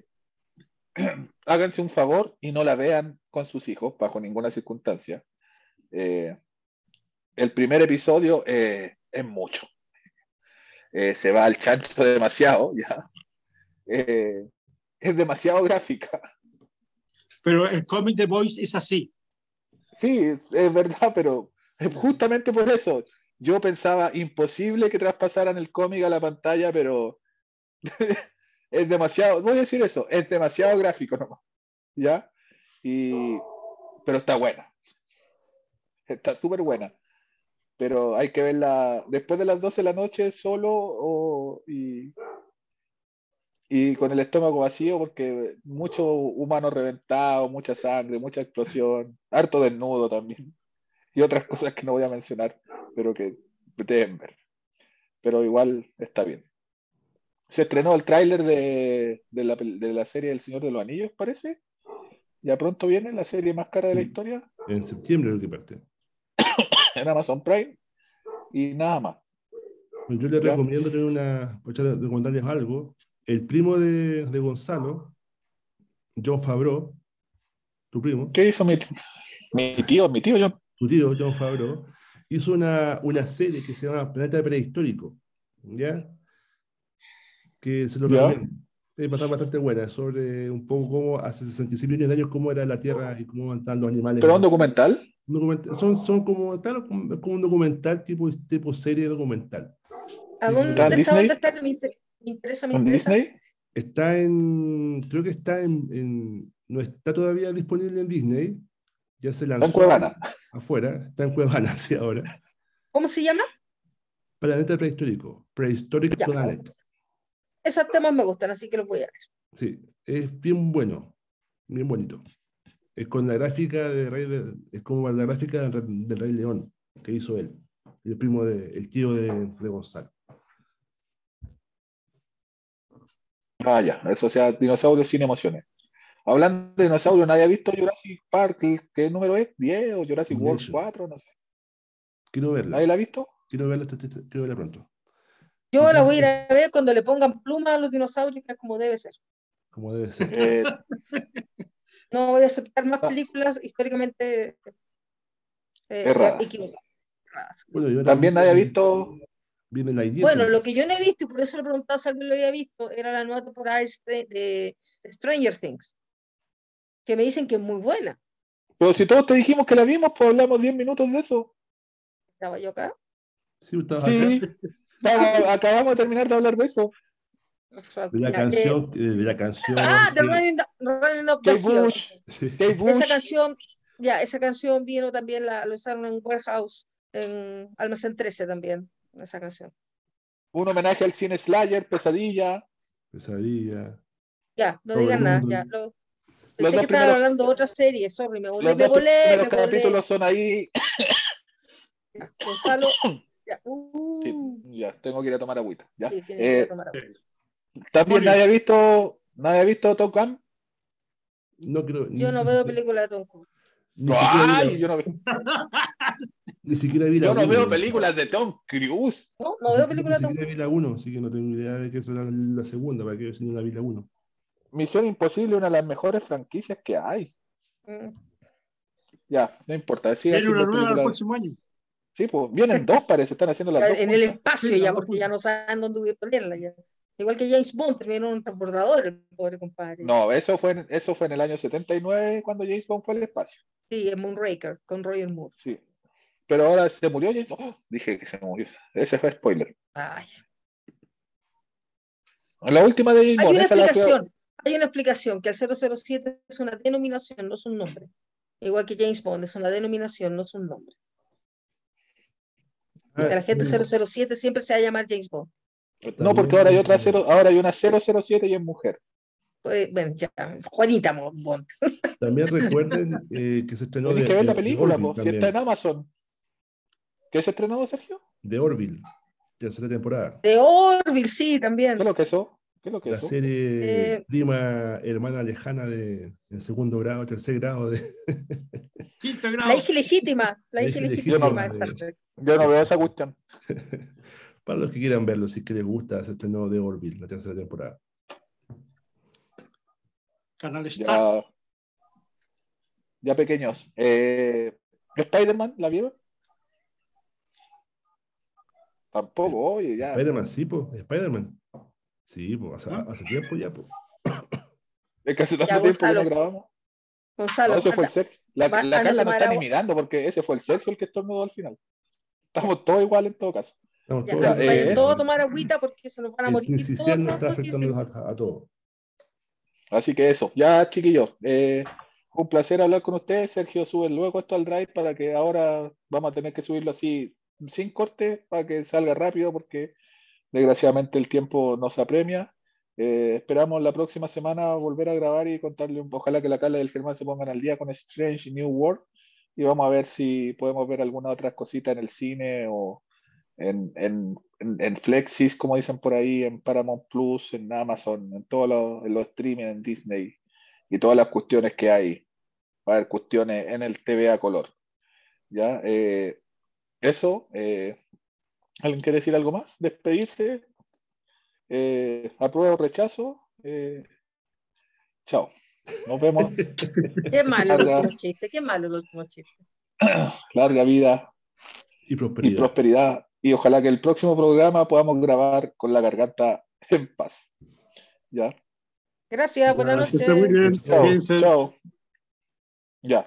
B: *clears throat* háganse un favor y no la vean con sus hijos bajo ninguna circunstancia. Eh, el primer episodio eh, es mucho. se va al chancho demasiado, ya es demasiado gráfica.
C: Pero el cómic de Voice es así.
B: Sí, es verdad, pero justamente por eso yo pensaba imposible que traspasaran el cómic a la pantalla, pero *laughs* es demasiado, voy a decir eso, es demasiado gráfico nomás. ¿Ya? Y, pero está buena. Está súper buena. Pero hay que verla después de las 12 de la noche solo o, y, y con el estómago vacío porque mucho humano reventado, mucha sangre, mucha explosión, harto desnudo también y otras cosas que no voy a mencionar, pero que deben ver. Pero igual está bien. Se estrenó el tráiler de, de, la, de la serie El Señor de los Anillos, parece. Ya pronto viene la serie más cara de la historia.
D: En septiembre lo que parte. *coughs*
B: en Amazon Prime. Y nada más.
D: Pues yo le recomiendo tener una, de contarles algo, el primo de, de Gonzalo, John Favreau, tu primo.
B: ¿Qué hizo mi, mi tío? Mi tío John.
D: Tu tío, John Favreau, hizo una, una serie que se llama Planeta Prehistórico, ¿ya? Que se lo recomiendo. Es bastante buena, sobre un poco cómo hace 65 millones de años cómo era la Tierra y cómo estaban los animales.
B: ¿Pero un documental?
D: son, son como, tal, como un documental, tipo, tipo serie documental.
A: ¿A dónde está, dónde está interesa,
B: ¿En Disney?
D: Está en, creo que está en, no está todavía disponible en Disney, ya se lanzó.
B: Está en Cuevana.
D: Afuera, está en Cuevana, *laughs* sí, ahora.
A: ¿Cómo se llama?
D: Planeta prehistórico, Prehistoric Planet.
A: Esos temas me gustan, así que los voy a ver.
D: Sí, es bien bueno, bien bonito. Es con la gráfica de Rey de, es como la gráfica del, Rey León que hizo él, el primo de, el tío de, de Gonzalo.
B: Ah, ya, eso sea, dinosaurios sin emociones. Hablando de dinosaurios, ¿nadie ha visto Jurassic Park? ¿Qué número es? ¿10 o Jurassic World 4? No sé.
D: Quiero verla.
B: ¿Nadie la ha visto?
D: Quiero verla, quiero verla pronto.
A: Yo la voy a ir a ver cuando le pongan plumas a los dinosaurios, como debe ser.
D: Como debe ser.
B: Eh, *laughs*
A: no voy a aceptar más ah. películas históricamente
B: eh, equivocadas. También nadie ha visto
A: bueno, lo que yo no he visto, y por eso le preguntaba si alguien lo había visto, era la nueva temporada este de Stranger Things, que me dicen que es muy buena.
B: Pero si todos te dijimos que la vimos, pues hablamos 10 minutos de eso.
A: ¿Estaba yo acá?
D: Sí, estaba
B: sí. acá. Acabamos de terminar de hablar de eso.
D: De la canción, eh, de la canción.
A: Ah, de Running, running Up the Hill. Esa canción, ya, esa canción vino también, la, lo usaron en Warehouse, en Almacén 13 también esa canción.
B: Un homenaje al cine Slayer, Pesadilla.
D: Pesadilla.
A: Ya, no digan nada, ya. Lo, pensé que estaban hablando de otra serie, sorry, me volé, me volé.
B: Los capítulos son ahí.
A: Ya, Gonzalo. *coughs* Ya.
B: Uh. ya, tengo que ir a tomar agüita. Ya. Sí, eh, tomar agüita. También nadie ha visto, nadie ha visto Tom Gunn.
D: No creo.
A: Yo no veo películas de Tom Cruise.
B: Ay, yo no veo. *laughs*
D: Ni siquiera vi la
B: Yo no veo películas de Tom
A: Cruise. No, no veo películas de Tom
D: Cruise. vi la 1, así que no tengo idea de que eso era la segunda, para que si no la vi la 1.
B: Misión Imposible, una de las mejores franquicias que hay. Mm. Ya, no importa.
C: Viene una nueva el próximo año.
B: Sí, pues vienen dos, *laughs* parece, están haciendo las
A: dos. En el espacio ya, porque ya no saben dónde ponerla ya. Igual que James Bond, terminó un transbordador, el pobre compadre.
B: No, eso fue, eso fue en el año 79 cuando James Bond fue al espacio.
A: Sí, en Moonraker, con Roger Moore.
B: Sí, pero ahora se murió y oh, dije que se murió. Ese fue spoiler.
A: Ay.
B: La última de
A: Hay una explicación, hay una explicación, que el 007 es una denominación, no es un nombre. Igual que James Bond, es una denominación, no es un nombre. Ah, la gente 007 siempre se va a llamar James Bond.
B: No, porque ahora hay otra cero, ahora hay una 007 y es mujer.
A: Pues, bueno, ya, Juanita Bond. *laughs*
D: También recuerden eh, que se estrenó.
B: Tienes que ver la película, si está en Amazon. ¿Qué se estrenó, Sergio?
D: De Orville, tercera temporada.
A: De Orville, sí, también.
B: ¿Qué es lo que eso? ¿Qué es lo que
D: la serie eh, prima hermana lejana de en segundo grado, tercer grado de
A: Quinto grado. La hija legítima, la, hija legítima de Star Trek.
B: Yo no veo esa cuestión. *laughs*
D: Para los que quieran verlo, si es que les gusta, se estrenó de Orville, la tercera temporada.
C: Canal Star.
B: Ya, ya pequeños. Eh, ¿Spider-Man la vieron? Tampoco, oye, ya.
D: Spider-Man, sí, pues, Spider-Man. Sí, pues hace, tiempo ya, pues. *coughs*
B: Es que hace tanto tiempo que no grabamos.
A: Gonzalo.
B: ese fue el Sergio. La, la Carla no está ni mirando porque ese fue el Sergio el que estornudó al final. Estamos todos igual en todo caso.
A: Estamos todos, ya, eh, todos a tomar agüita porque se nos van a morir.
D: Sí, todos nos está afectando a, a, todos.
B: Así que eso, ya chiquillos. Eh, un placer hablar con ustedes. Sergio, sube luego esto al drive para que ahora vamos a tener que subirlo así sin corte para que salga rápido porque desgraciadamente el tiempo nos apremia. Eh, esperamos la próxima semana volver a grabar y contarle, un, ojalá que la Carla del Germán se pongan al día con Strange New World y vamos a ver si podemos ver alguna otra cosita en el cine o en, en, en, Flexis, como dicen por ahí, en Paramount Plus, en Amazon, en todos los, en streaming, en Disney y todas las cuestiones que hay. Va a haber cuestiones en el TV a color. ¿Ya? Eh, eso, eh, ¿alguien quiere decir algo más? ¿Despedirse? Eh, ¿Apruebo o rechazo? Eh, chao. Nos vemos.
A: Qué malo el último chiste, qué malo el último chiste.
B: Larga vida
D: y prosperidad.
B: y prosperidad. Y ojalá que el próximo programa podamos grabar con la garganta en paz. ¿Ya?
A: Gracias, buenas noches.
C: Chao.
B: Chao. Ya.